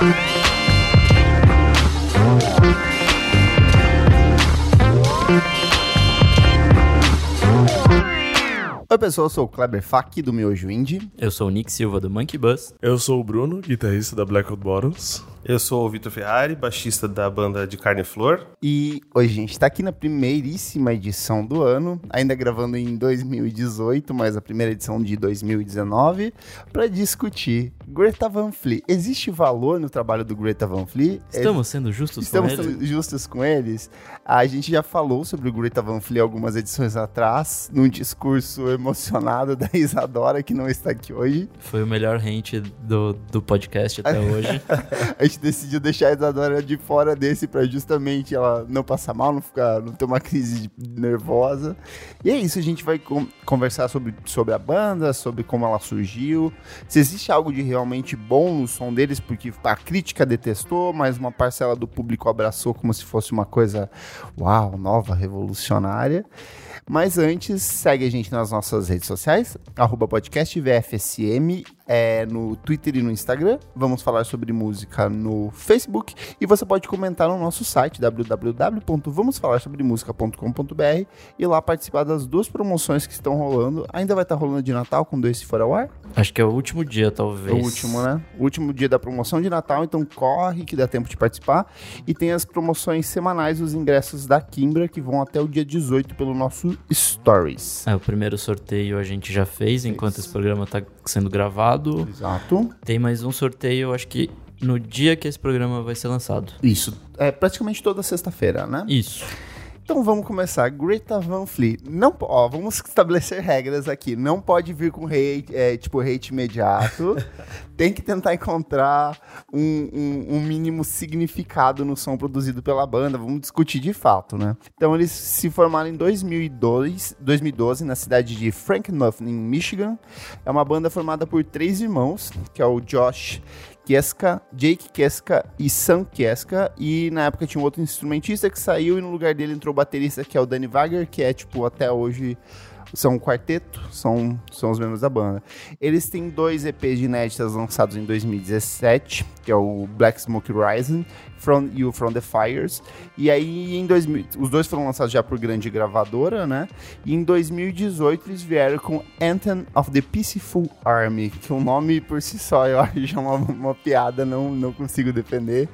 Thank you. Pessoal, eu sou o Kleber Fak do Miojo Indie. Eu sou o Nick Silva do Monkey Bus. Eu sou o Bruno, guitarrista da Blackout Bottles. Eu sou o Vitor Ferrari, baixista da banda de Carne e Flor. E hoje a gente está aqui na primeiríssima edição do ano, ainda gravando em 2018, mas a primeira edição de 2019, para discutir Greta Van Fleet. Existe valor no trabalho do Greta Van Fleet? Estamos sendo justos Estamos com eles? sendo justos com eles? A gente já falou sobre o Greta Van Fleet algumas edições atrás, num discurso emocionado da Isadora, que não está aqui hoje. Foi o melhor rente do, do podcast até hoje. a gente decidiu deixar a Isadora de fora desse para justamente ela não passar mal, não ficar, não ter uma crise nervosa. E é isso, a gente vai com, conversar sobre, sobre a banda, sobre como ela surgiu, se existe algo de realmente bom no som deles, porque a crítica detestou, mas uma parcela do público abraçou como se fosse uma coisa, uau, nova, revolucionária. Mas antes, segue a gente nas nossas redes sociais, arroba podcast VFSM, é, no Twitter e no Instagram. Vamos falar sobre música no Facebook. E você pode comentar no nosso site, www.vamosfalarsobremusica.com.br e lá participar das duas promoções que estão rolando. Ainda vai estar rolando de Natal com dois se for ao ar? Acho que é o último dia, talvez. O último, né? O último dia da promoção de Natal, então corre que dá tempo de participar. E tem as promoções semanais, os ingressos da Kimbra, que vão até o dia 18 pelo nosso Stories. É, o primeiro sorteio a gente já fez, enquanto esse programa tá sendo gravado. Exato. Tem mais um sorteio, acho que no dia que esse programa vai ser lançado. Isso. É praticamente toda sexta-feira, né? Isso. Então vamos começar. Greta Van Fleet. Não, ó, vamos estabelecer regras aqui. Não pode vir com hate, é, tipo, hate imediato. Tem que tentar encontrar um, um, um, mínimo significado no som produzido pela banda. Vamos discutir de fato, né? Então eles se formaram em 2002, 2012 na cidade de Frankenmuth, em Michigan. É uma banda formada por três irmãos, que é o Josh Kieska, Jake Kieska e Sam Kieska. E na época tinha um outro instrumentista que saiu e no lugar dele entrou o baterista que é o Danny Wagner, que é tipo até hoje são um quarteto, são, são os membros da banda. Eles têm dois EPs de inéditas lançados em 2017, que é o Black Smoke Rising From You From The Fires. E aí, em 2000, os dois foram lançados já por grande gravadora, né? E em 2018 eles vieram com Anthem of the Peaceful Army, que o nome por si só eu acho já uma, uma piada, não, não consigo defender.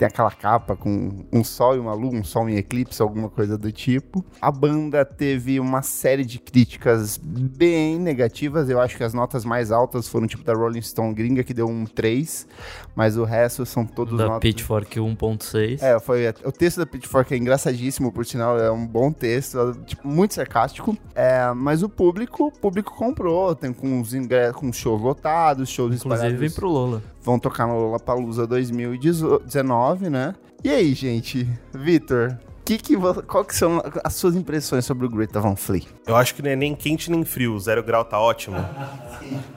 Tem aquela capa com um sol e uma lua, um sol em eclipse, alguma coisa do tipo. A banda teve uma série de críticas bem negativas. Eu acho que as notas mais altas foram tipo da Rolling Stone gringa, que deu um 3, mas o resto são todos da notas... Pitchfork 1.6. É, foi o texto da Pitchfork é engraçadíssimo, por sinal, é um bom texto, tipo, muito sarcástico. É, mas o público, o público comprou, tem com os ingressos, com shows lotados, shows Inclusive espalhados. vem pro Lola. Vão tocar no Lollapalooza 2019, né? E aí, gente, Vitor, que que, qual que são as suas impressões sobre o Greta Van Fleet? Eu acho que não é nem quente nem frio, zero grau tá ótimo.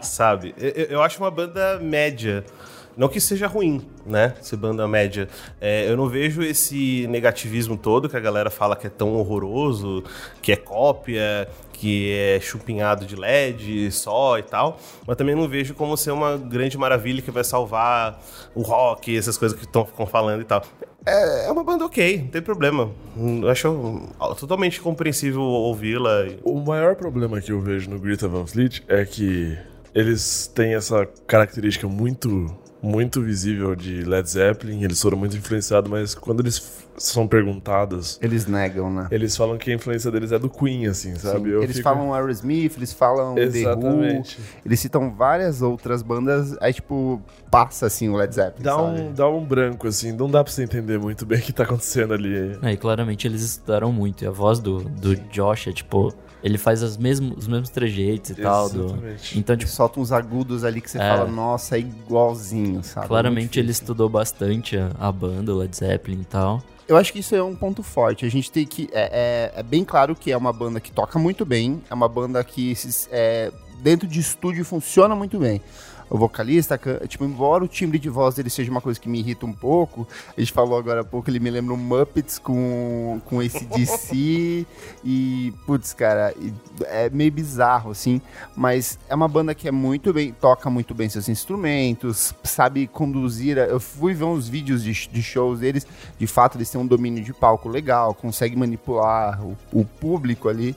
Sabe? Eu, eu acho uma banda média. Não que seja ruim, né? Ser banda média. É, eu não vejo esse negativismo todo que a galera fala que é tão horroroso, que é cópia, que é chupinhado de LED só e tal. Mas também não vejo como ser uma grande maravilha que vai salvar o rock, essas coisas que estão falando e tal. É, é uma banda ok, não tem problema. Eu acho totalmente compreensível ouvi-la. O maior problema que eu vejo no Greta Van Fleet é que eles têm essa característica muito muito visível de Led Zeppelin, eles foram muito influenciados, mas quando eles são perguntados. Eles negam, né? Eles falam que a influência deles é do Queen, assim, sabe? eles fico... falam Aerosmith, eles falam Exatamente. The Who, eles citam várias outras bandas, aí tipo, passa assim o Led Zeppelin. Dá, sabe? um, dá um branco, assim, não dá pra você entender muito bem o que tá acontecendo ali. É, e claramente eles estudaram muito, e a voz do, do Josh é tipo. Ele faz as mesmos, os mesmos trejeitos e tal. Do... Exatamente. Então, Ele tipo, solta uns agudos ali que você É. fala, nossa, é igualzinho, sabe? claramente Muito ele estudou bastante a, a banda, o Led Zeppelin e tal. Eu acho que isso é um ponto forte. A gente tem que. É, é- é bem claro que é uma banda que toca muito bem, é uma banda que é, dentro de estúdio funciona muito bem. O vocalista, tipo, embora o timbre de voz dele seja uma coisa que me irrita um pouco, a gente falou agora há pouco, ele me lembra um Muppets com, com esse DC e, putz, cara, é meio bizarro, assim, mas é uma banda que é muito bem, toca muito bem seus instrumentos, sabe conduzir, eu fui ver uns vídeos de, de shows deles, de fato eles têm um domínio de palco legal, conseguem manipular o, o público ali,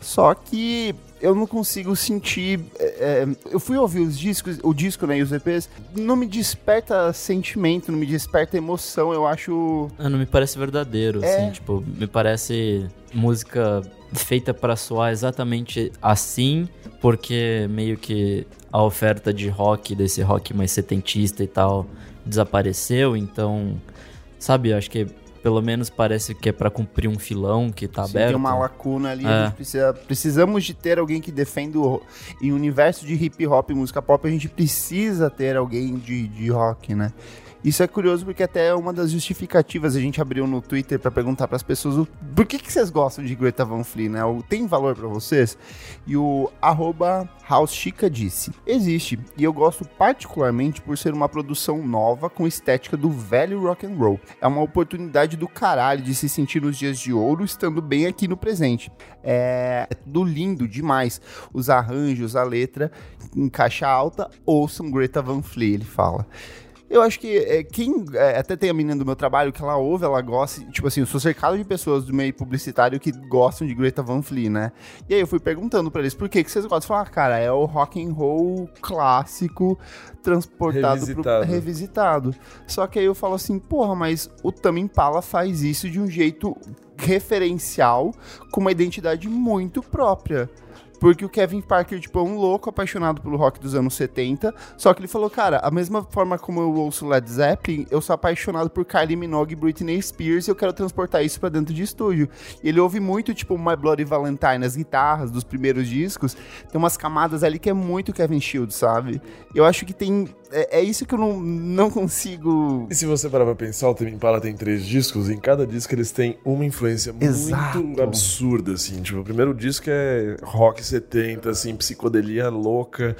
só que eu não consigo sentir. é, é, eu fui ouvir os discos, o disco, né, e os EPs, não me desperta sentimento, não me desperta emoção. Eu acho. Ah, Não me parece verdadeiro, É. assim, tipo, me parece música feita pra soar exatamente assim, porque meio que a oferta de rock, desse rock mais setentista e tal, desapareceu, então, sabe, acho que pelo menos parece que é pra cumprir um filão que tá assim, aberto. tem uma lacuna ali. É. A gente precisa, precisamos de ter alguém que defenda o. Em universo de hip hop e música pop, a gente precisa ter alguém de, de rock, né? Isso é curioso porque até é uma das justificativas a gente abriu no Twitter pra perguntar pras pessoas o, por que, que vocês gostam de Greta Van Fleet, né? O, tem valor pra vocês? E o arroba House Chica disse, existe, e eu gosto particularmente por ser uma produção nova com estética do velho rock and roll. É uma oportunidade do caralho de se sentir nos dias de ouro estando bem aqui no presente. É, é tudo lindo demais. Os arranjos, a letra, em caixa alta, ouçam Greta Van Fleet, ele fala. Eu acho que é, quem. é, até tem a menina do meu trabalho que ela ouve, ela gosta. Tipo assim, eu sou cercado de pessoas do meio publicitário que gostam de Greta Van Fleet, né? E aí eu fui perguntando pra eles por que, que vocês gostam. Falaram, ah, cara, é o rock and roll clássico transportado pro Revisitado. revisitado. Só que aí eu falo assim, porra, mas o Tame Impala faz isso de um jeito referencial, com uma identidade muito própria. Porque o Kevin Parker, tipo, é um louco apaixonado pelo rock dos anos 70. Só que ele falou, cara, a mesma forma como eu ouço Led Zeppelin, eu sou apaixonado por Kylie Minogue e Britney Spears e eu quero transportar isso pra dentro de estúdio. E ele ouve muito, tipo, My Bloody Valentine, as guitarras dos primeiros discos. Tem umas camadas ali que é muito Kevin Shields, sabe? Eu acho que tem. É, é isso que eu não, não consigo. E se você parar pra pensar, o Tame Impala tem três discos, e em cada disco eles têm uma influência Exato. muito absurda, assim. Tipo, o primeiro disco é rock 70, assim, psicodelia louca.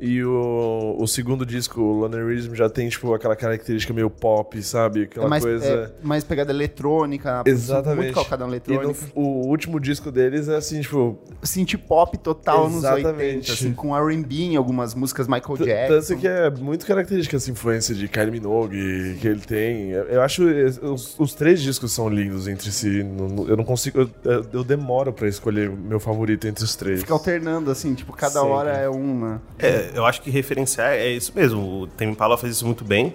E o, o segundo disco, o Lonerism, já tem, tipo, aquela característica meio pop, sabe? Aquela é mais, coisa... é mais pegada eletrônica, Exatamente. muito calcada na E no- eletrônica. o último disco deles é assim, tipo. Synth pop total Exatamente. 80, assim, com R&B em algumas músicas Michael t- Jackson. Tanto que é muito característica essa influência de Kylie Minogue que ele tem. Eu acho os, os três discos são lindos entre si. Eu não consigo. Eu, eu- demoro pra escolher o meu favorito entre os três. Fica alternando, assim, tipo, cada Sempre. hora é um, né? É, eu acho que referenciar é isso mesmo. O Tame Impala faz isso muito bem.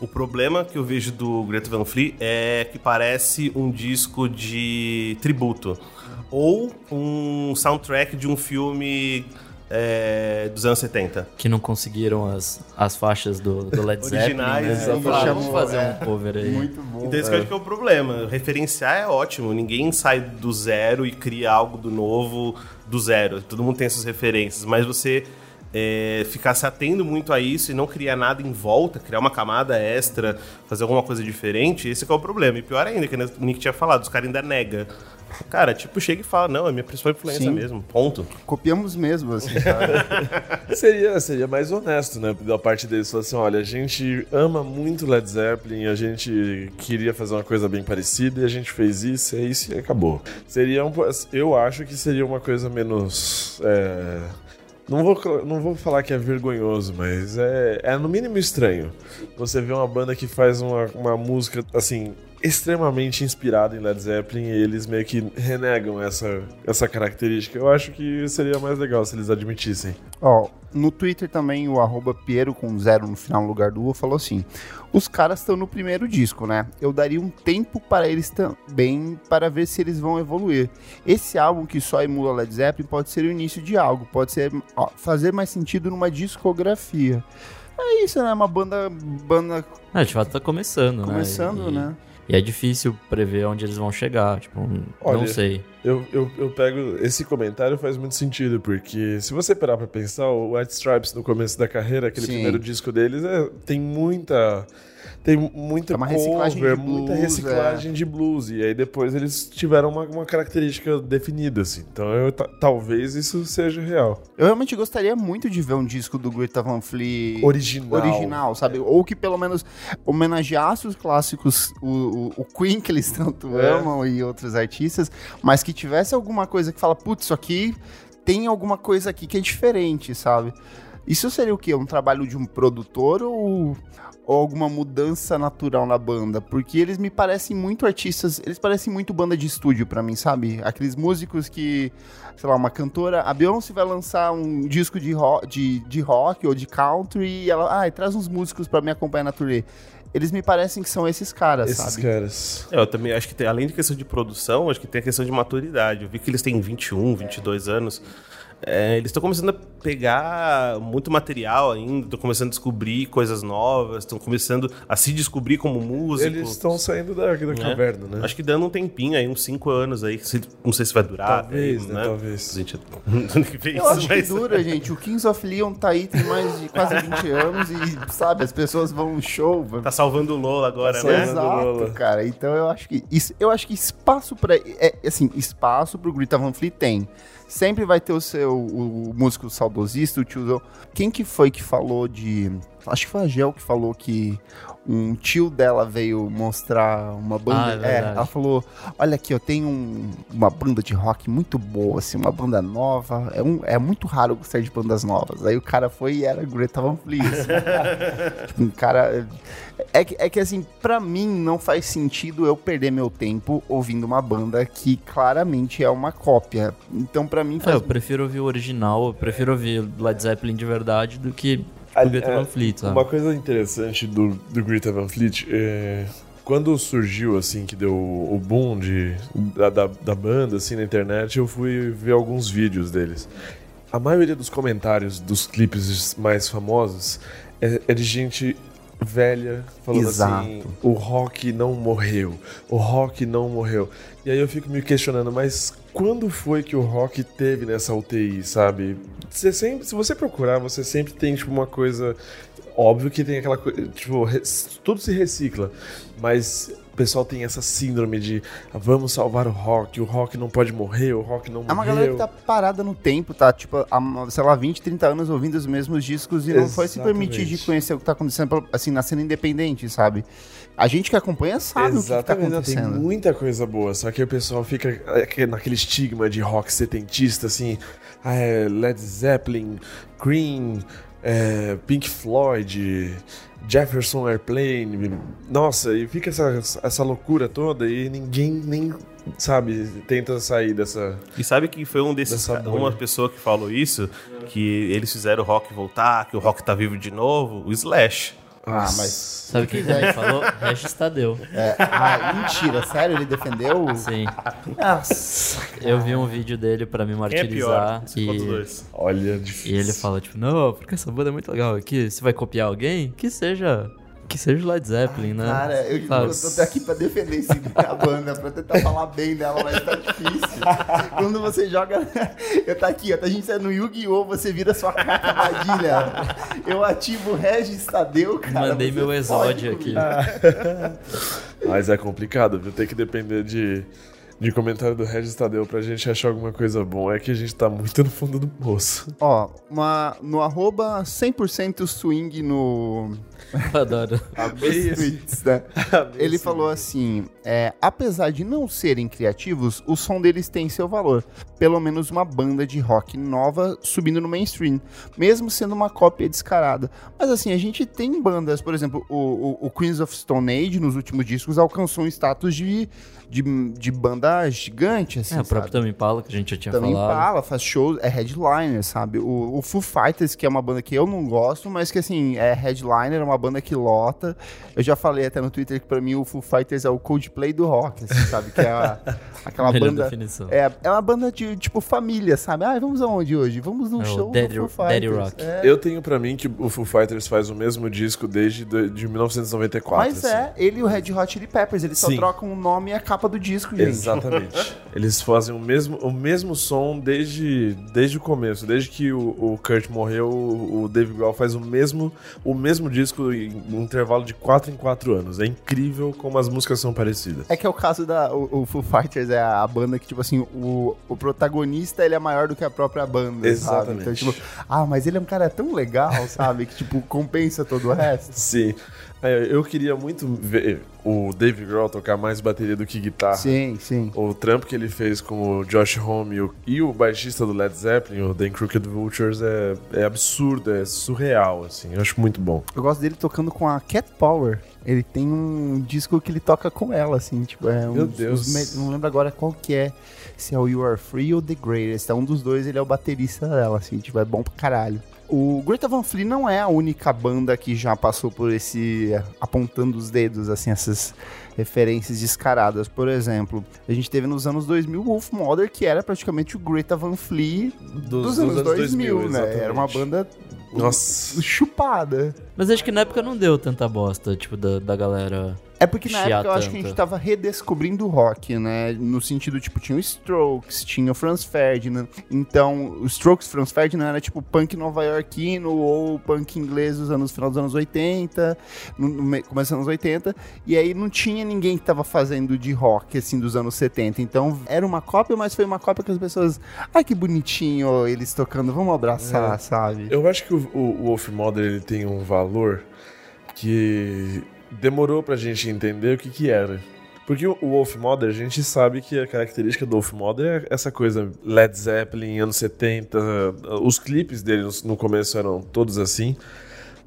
O problema que eu vejo do Greta Van Fleet é que parece um disco de tributo ou um soundtrack de um filme é, dos anos 70. Que não conseguiram as, as faixas do, do Led Zeppelin. Originais, né? exatamente. Vamos fazer é. um cover aí. Muito bom. Então eu acho que é o problema. Referenciar é ótimo. Ninguém sai do zero e cria algo do novo do zero. Todo mundo tem essas referências. Mas você é, ficar se atendo muito a isso e não criar nada em volta, criar uma camada extra, fazer alguma coisa diferente, esse que é o problema. E pior ainda, que o Nick tinha falado, os caras ainda nega. Cara, tipo, chega e fala, não, é minha principal influência Sim. mesmo. Ponto. Copiamos mesmo, assim? Seria, seria mais honesto, né? Da parte deles. Falar assim: olha, a gente ama muito Led Zeppelin, a gente queria fazer uma coisa bem parecida e a gente fez isso, é isso e acabou. Seria um. Eu acho que seria uma coisa menos. é, Não vou, não vou falar que é vergonhoso, mas é, é no mínimo estranho. Você vê uma banda que faz uma, uma música, assim, extremamente inspirada em Led Zeppelin e eles meio que renegam essa, essa característica. Eu acho que seria mais legal se eles admitissem. Ó, no Twitter também o arroba Piero com zero no final no lugar do U falou assim: os caras estão no primeiro disco, né? Eu daria um tempo para eles também para ver se eles vão evoluir. Esse álbum que só emula Led Zeppelin pode ser o início de algo, pode ser ó, fazer mais sentido numa discografia. É isso, né? Uma banda, banda É, de fato tá começando, começando, né? E- né? E é difícil prever onde eles vão chegar, tipo, não Olha, sei. Eu, eu, eu pego. Esse comentário faz muito sentido, porque se você parar pra pensar, o White Stripes no começo da carreira, aquele Sim. primeiro disco deles, é, tem muita. Tem muita É uma reciclagem cover, de muita blues, reciclagem de blues. E aí depois eles tiveram uma, uma característica definida, assim. Então eu, ta- talvez isso seja real. Eu realmente gostaria muito de ver um disco do Greta Van Fleet Original. original, sabe? Ou que pelo menos homenageasse os clássicos, o, o, o Queen que eles tanto É. amam e outros artistas, mas que tivesse alguma coisa que fala, putz, isso aqui tem alguma coisa aqui que é diferente, sabe? Isso seria o quê? Um trabalho de um produtor ou, ou alguma mudança natural na banda? Porque eles me parecem muito artistas, eles parecem muito banda de estúdio pra mim, sabe? Aqueles músicos que, sei lá, uma cantora, a Beyoncé vai lançar um disco de rock, de, de rock ou de country e ela, ah, traz uns músicos pra me acompanhar na turnê. Eles me parecem que são esses caras, Esses sabe? caras. É, Eu também acho que tem, além de questão de produção, acho que tem a questão de maturidade. Eu vi que eles têm 21, 22 anos. É, eles estão começando a pegar muito material ainda, estão começando a descobrir coisas novas, estão começando a se descobrir como músicos. Eles estão saindo da, da caverna, né? Acho que dando um tempinho aí, uns 5 anos aí, não sei se vai durar. Talvez, aí, né? Talvez. A gente que vê Eu isso, acho que mas- dura, gente. O Kings of Leon tá aí, tem mais de quase 20 anos e, sabe, as pessoas vão no show, Tá salvando o Lola agora, Tá né? salvando- Lola. Exato, cara. Então eu acho que isso, eu acho que espaço para é, assim, espaço pro Greta Van Fleet tem. Sempre vai ter o seu o, o músico saudosista, o tiozão. Quem que foi que falou de acho que foi a Gel que falou que um tio dela veio mostrar uma banda. Ah, é verdade. ela falou: Olha aqui, eu tenho um- uma banda de rock muito boa, assim, uma banda nova. É, um, é muito raro gostar de bandas novas. Aí o cara foi e era Greta Van Fleet. Tipo, um cara. É que, é que assim, pra mim não faz sentido eu perder meu tempo ouvindo uma banda que claramente é uma cópia. Então, pra mim É, faz. eu prefiro ouvir o original, eu prefiro ouvir Led Zeppelin de verdade do que O Greta é, Van Fleet? Uma coisa interessante do, do Greta Van Fleet é. Quando surgiu, assim, que deu o boom de, da, da, da banda, assim, na internet, eu fui ver alguns vídeos deles. A maioria dos comentários dos clipes mais famosos é, é de gente velha falando Exato. assim: o rock não morreu, o rock não morreu. E aí eu fico me questionando, mas quando foi que o rock teve nessa UTI, sabe? Você sempre, se você procurar, você sempre tem tipo uma coisa. Óbvio que tem aquela coisa. Tipo, tudo se recicla. Mas o pessoal tem essa síndrome de "Ah, vamos salvar o rock, o rock não pode morrer, o rock não É uma morreu. galera que tá parada no tempo, tá? Tipo, há, sei lá, 20, 30 anos ouvindo os mesmos discos e não foi se permitir de Exatamente. conhecer o que tá acontecendo, assim, na cena independente, sabe? A gente que acompanha sabe o que, que tá Exatamente, tem acontecendo. muita coisa boa, só que o pessoal fica é, naquele estigma de rock setentista, assim, ah, é Led Zeppelin, Cream, é, Pink Floyd, Jefferson Airplane, nossa, e fica essa, essa loucura toda e ninguém nem, sabe, tenta sair dessa... E sabe que foi um desses uma pessoa que falou isso, que eles fizeram o rock voltar, que o rock tá vivo de novo, o Slash. Ah, mas. Sabe quem também falou? Regis Tadeu. É, ah, mentira, sério? Ele defendeu? Sim. Nossa. Eu vi um vídeo dele pra me Quem é pior? martirizar e, dois. Olha, difícil. e ele fala tipo, não, porque essa banda é muito legal aqui. Você vai copiar alguém? Que seja, que seja o Led Zeppelin, né? Cara, eu, eu tô aqui pra defender esse, a banda, pra tentar falar bem dela, mas tá difícil. Quando você joga. Eu tá aqui, ó. A gente tá no Yu-Gi-Oh! Você vira sua carta armadilha. Eu ativo o Regis Tadeu, cara. Mandei meu exódio aqui. Mas é complicado, viu? Tem que depender de, de comentário do Regis Tadeu pra gente achar alguma coisa boa. É que a gente tá muito no fundo do poço. Ó, uma, no arroba 100% swing no. Adoro. nos tweets, né? Ele falou assim: é, apesar de não serem criativos, o som deles tem seu valor. Pelo menos uma banda de rock nova subindo no mainstream, mesmo sendo uma cópia descarada. Mas assim, a gente tem bandas, por exemplo, o, o, o Queens of Stone Age nos últimos discos alcançou um status de, de, de banda gigante, assim. É, o próprio? Tame Impala, que a gente já tinha Também falado. fala, faz shows, é headliner, sabe? O, o Foo Fighters, que é uma banda que eu não gosto, mas que assim, é headliner, é uma banda que lota. Eu já falei até no Twitter que pra mim o Foo Fighters é o Coldplay do rock, assim, sabe? Que é a- aquela Melhor banda. definição. É, é uma banda de, tipo, família, sabe? Ah, vamos aonde hoje? Vamos num É show Daddy- do Foo Daddy Fighters. Rock. É. Eu tenho pra mim que o Foo Fighters faz o mesmo disco desde do- de 1994. Mas assim. é, ele e o Red Hot Chili Peppers, eles só Sim. trocam o nome e a capa do disco, gente. Exatamente. Eles fazem o mesmo, o mesmo som desde, desde o começo. Desde que o, o Kurt morreu, o, o Dave Grohl faz o mesmo, o mesmo disco em um intervalo de 4 em 4 anos. É incrível como as músicas são parecidas. É que é o caso da. O, o Foo Fighters é a banda que, tipo assim, o, o protagonista ele é maior do que a própria banda. Exatamente. Sabe? Então, tipo, ah, mas ele é um cara tão legal, sabe? Que, tipo, compensa todo o resto. Sim. É, Eu queria muito ver o Dave Grohl tocar mais bateria do que guitarra. Sim, sim. O trampo que ele fez com o Josh Homme e o, e o baixista do Led Zeppelin, o The Crooked Vultures, é, é absurdo, é surreal, assim. Eu acho muito bom. Eu gosto dele tocando com a Cat Power. Ele tem um disco que ele toca com ela, assim, tipo, é um. Meu Deus. Não lembro agora qual que é. Se é o You Are Free ou The Greatest. É um dos dois, ele é o baterista dela, assim, tipo, é bom pra caralho. O Greta Van Fleet não é a única banda que já passou por esse apontando os dedos, assim, essas referências descaradas. Por exemplo, a gente teve nos anos 2000 o Wolf Mother, que era praticamente o Greta Van Fleet dos, anos, 2000, né? Era uma exatamente. banda Nossa. chupada. Mas acho que na época não deu tanta bosta, tipo, da, da galera. É porque na Chiar época eu acho que a gente tava redescobrindo o rock, né? No sentido, tipo, tinha o Strokes, tinha o Franz Ferdinand. Então, o Strokes, Franz Ferdinand era tipo punk nova-iorquino ou punk inglês dos anos, final dos anos 80, no, no me- começo dos anos 80. E aí não tinha ninguém que tava fazendo de rock, assim, dos anos 70. Então, era uma cópia, mas foi uma cópia que as pessoas... Ai, que bonitinho eles tocando, vamos abraçar, sabe? Eu acho que o, o, o Wolf Mother ele tem um valor que demorou pra gente entender o que que era. Porque o Wolf Mother, a gente sabe que a característica do Wolf Mother é essa coisa Led Zeppelin, anos 70, os clipes deles no começo eram todos assim,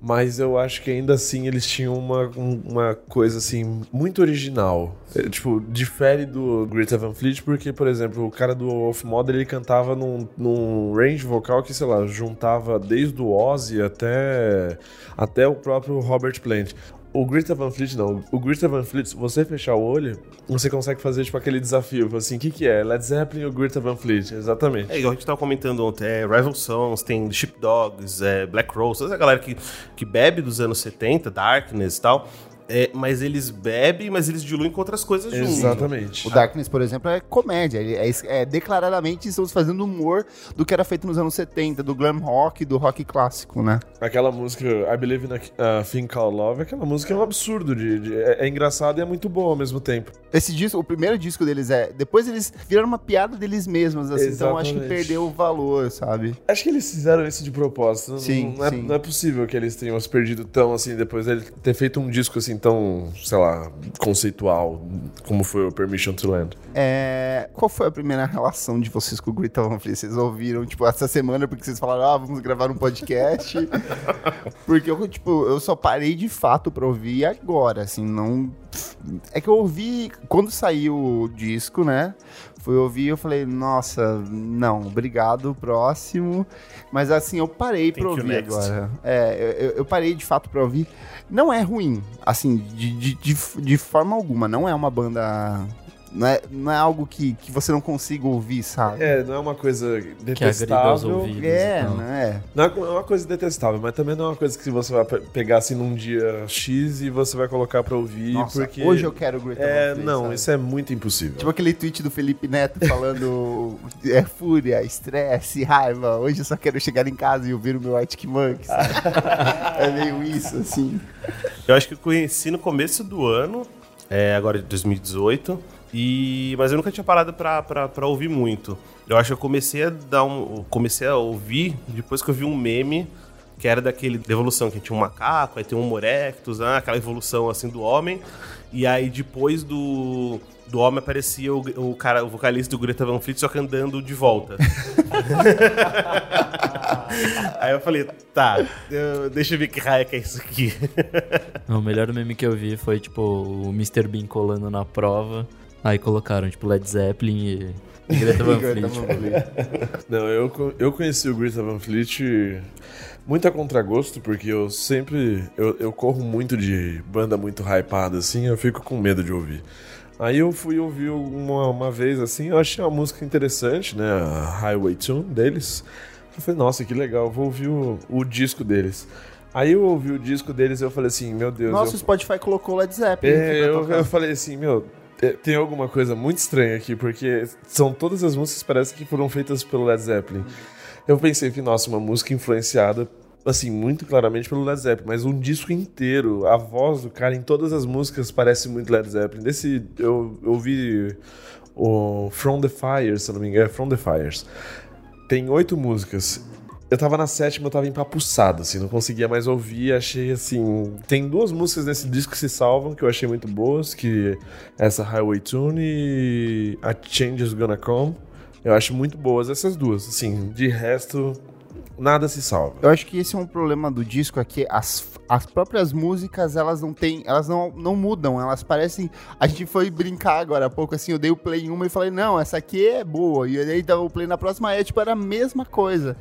mas eu acho que ainda assim eles tinham uma, um- uma coisa assim muito original. É, tipo, difere do Greta Van Fleet, porque, por exemplo, o cara do Wolf Mother ele cantava num, num range vocal que, sei lá, juntava desde o Ozzy até, até o próprio Robert Plant. O Greta Van Fleet não. O Greta Van Fleet, se você fechar o olho, você consegue fazer tipo aquele desafio. Assim, o que que é? Led Zeppelin ou Greta Van Fleet? Exatamente. É igual a gente tava comentando ontem, é Rival Sons, tem Sheepdogs, é Black Rose, essa galera que, que bebe dos anos 70, Darkness e tal. É, mas eles bebem, mas eles diluem com outras coisas junto. Exatamente. O Darkness, por exemplo, é comédia. Ele é, é declaradamente estamos fazendo humor do que era feito nos anos 70, do glam rock, do rock clássico, né? Aquela música I Believe in a, a Thing Called Love, aquela música é um absurdo. De, de- é, é engraçado e é muito boa ao mesmo tempo. Esse disco, o primeiro disco deles é. Depois eles viraram uma piada deles mesmos, assim, então acho que perdeu o valor, sabe? Acho que eles fizeram isso de propósito. Não- Sim, não, é, sim. não é possível que eles tenham se perdido tão assim depois dele ter feito um disco assim tão, sei lá, conceitual como foi o Permission to Land. É, qual foi a primeira relação de vocês com o Greta Van Fleet? Vocês ouviram, tipo, essa semana porque vocês falaram, ah, vamos gravar um podcast? porque eu, tipo, eu só parei de fato pra ouvir agora, assim, não... É que eu ouvi, quando saiu o disco, né, fui ouvir e eu falei, nossa, não, obrigado, próximo. Mas assim, eu parei pra Thank you, ouvir agora. É, eu, eu parei de fato pra ouvir. Não é ruim, assim, de, de, de, de forma alguma, não é uma banda... Não é, não é algo que, que você não consiga ouvir, sabe? É, não é uma coisa detestável. ouvidos. É, então. né? Não é uma coisa detestável, mas também não é uma coisa que você vai pe- pegar assim num dia X e você vai colocar pra ouvir, Nossa, porque... hoje eu quero o Greta É, Van Fleet, não, sabe? isso é muito impossível. Tipo aquele tweet do Felipe Neto falando é fúria, estresse, raiva. Hoje eu só quero chegar em casa e ouvir o meu Arctic Monkeys. é meio isso, assim. Eu acho que eu conheci no começo do ano, é, agora de 2018, e, mas eu nunca tinha parado pra, pra, pra ouvir muito. Eu acho que eu comecei a dar um. Comecei a ouvir depois que eu vi um meme que era daquele da evolução, que tinha um macaco, aí tem um Homo erectus, né, aquela evolução assim do homem. E aí depois do, do homem aparecia o, o cara, o vocalista do Greta Van Fleet só que andando de volta. aí eu falei, tá, eu- deixa eu ver que raio que é isso aqui. O melhor meme que eu vi foi, tipo, o Mr. Bean colando na prova. Aí colocaram, tipo, Led Zeppelin e Greta Van Fleet. Não, eu, eu conheci o Greta Van Fleet muito a contragosto, porque eu sempre. Eu, eu corro muito de banda muito hypada, assim, eu fico com medo de ouvir. Aí eu fui ouvir uma, uma vez, assim, eu achei uma música interessante, né? A Highway Tune deles. Eu falei, nossa, que legal, vou ouvir o, o disco deles. Aí eu ouvi o disco deles e eu falei assim, meu Deus. Nossa, eu- o Spotify colocou Led Zeppelin. é, eu, eu falei assim, meu, tem alguma coisa muito estranha aqui, porque são todas as músicas parece que foram feitas pelo Led Zeppelin. Eu pensei que, nossa, uma música influenciada, assim, muito claramente pelo Led Zeppelin, mas um disco inteiro, a voz do cara em todas as músicas parece muito Led Zeppelin. Desse, eu, ouvi o From the Fires, se não me engano, é From the Fires. Tem oito músicas. Eu tava na sétima, eu tava empapuçado, assim, não conseguia mais ouvir, achei assim... Tem duas músicas nesse disco que se salvam, que eu achei muito boas, que essa Highway Tune e A Change Is Gonna Come. Eu acho muito boas essas duas, assim, de resto, nada se salva. Eu acho que esse é um problema do disco, é que as, as próprias músicas, elas não têm, elas não, não mudam, elas parecem... A gente foi brincar agora há pouco, assim, eu dei o play em uma e falei, não, essa aqui é boa, e aí dava o play na próxima, é, tipo, era a mesma coisa.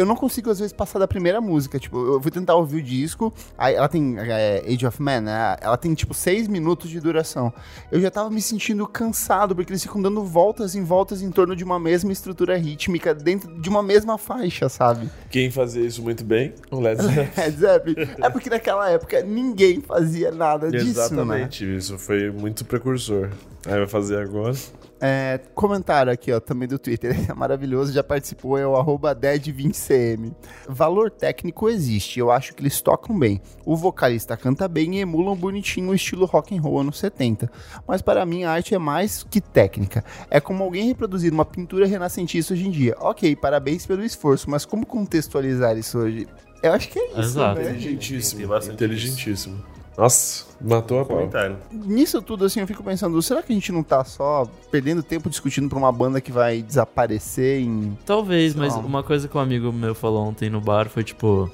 Eu não consigo, às vezes, passar da primeira música, tipo, eu fui tentar ouvir o disco, aí ela tem é, Age of Man, né, ela tem, tipo, seis minutos de duração. Eu já tava me sentindo cansado, porque eles ficam dando voltas em voltas em torno de uma mesma estrutura rítmica, dentro de uma mesma faixa, sabe? Quem fazia isso muito bem? O Led Zeppelin. Led Zeppelin. É porque naquela época ninguém fazia nada disso, né? Exatamente, isso foi muito precursor. Aí vai fazer agora. É, comentário aqui, ó, também do Twitter. É maravilhoso, já participou, é o arroba dead20cm. Valor técnico existe, eu acho que eles tocam bem. O vocalista canta bem e emulam bonitinho o estilo rock and roll anos 70. Mas para mim a arte é mais que técnica. É como alguém reproduzir uma pintura renascentista hoje em dia. Ok, parabéns pelo esforço, mas como contextualizar isso hoje? Eu acho que é isso, Exato. né? Inteligentíssimo. Inteligentíssimo. Nossa, matou a pau. Comentário. Nisso tudo, assim, eu fico pensando, será que a gente não tá só perdendo tempo discutindo pra uma banda que vai desaparecer em... Talvez, mas Não. uma coisa que um amigo meu falou ontem no bar foi tipo.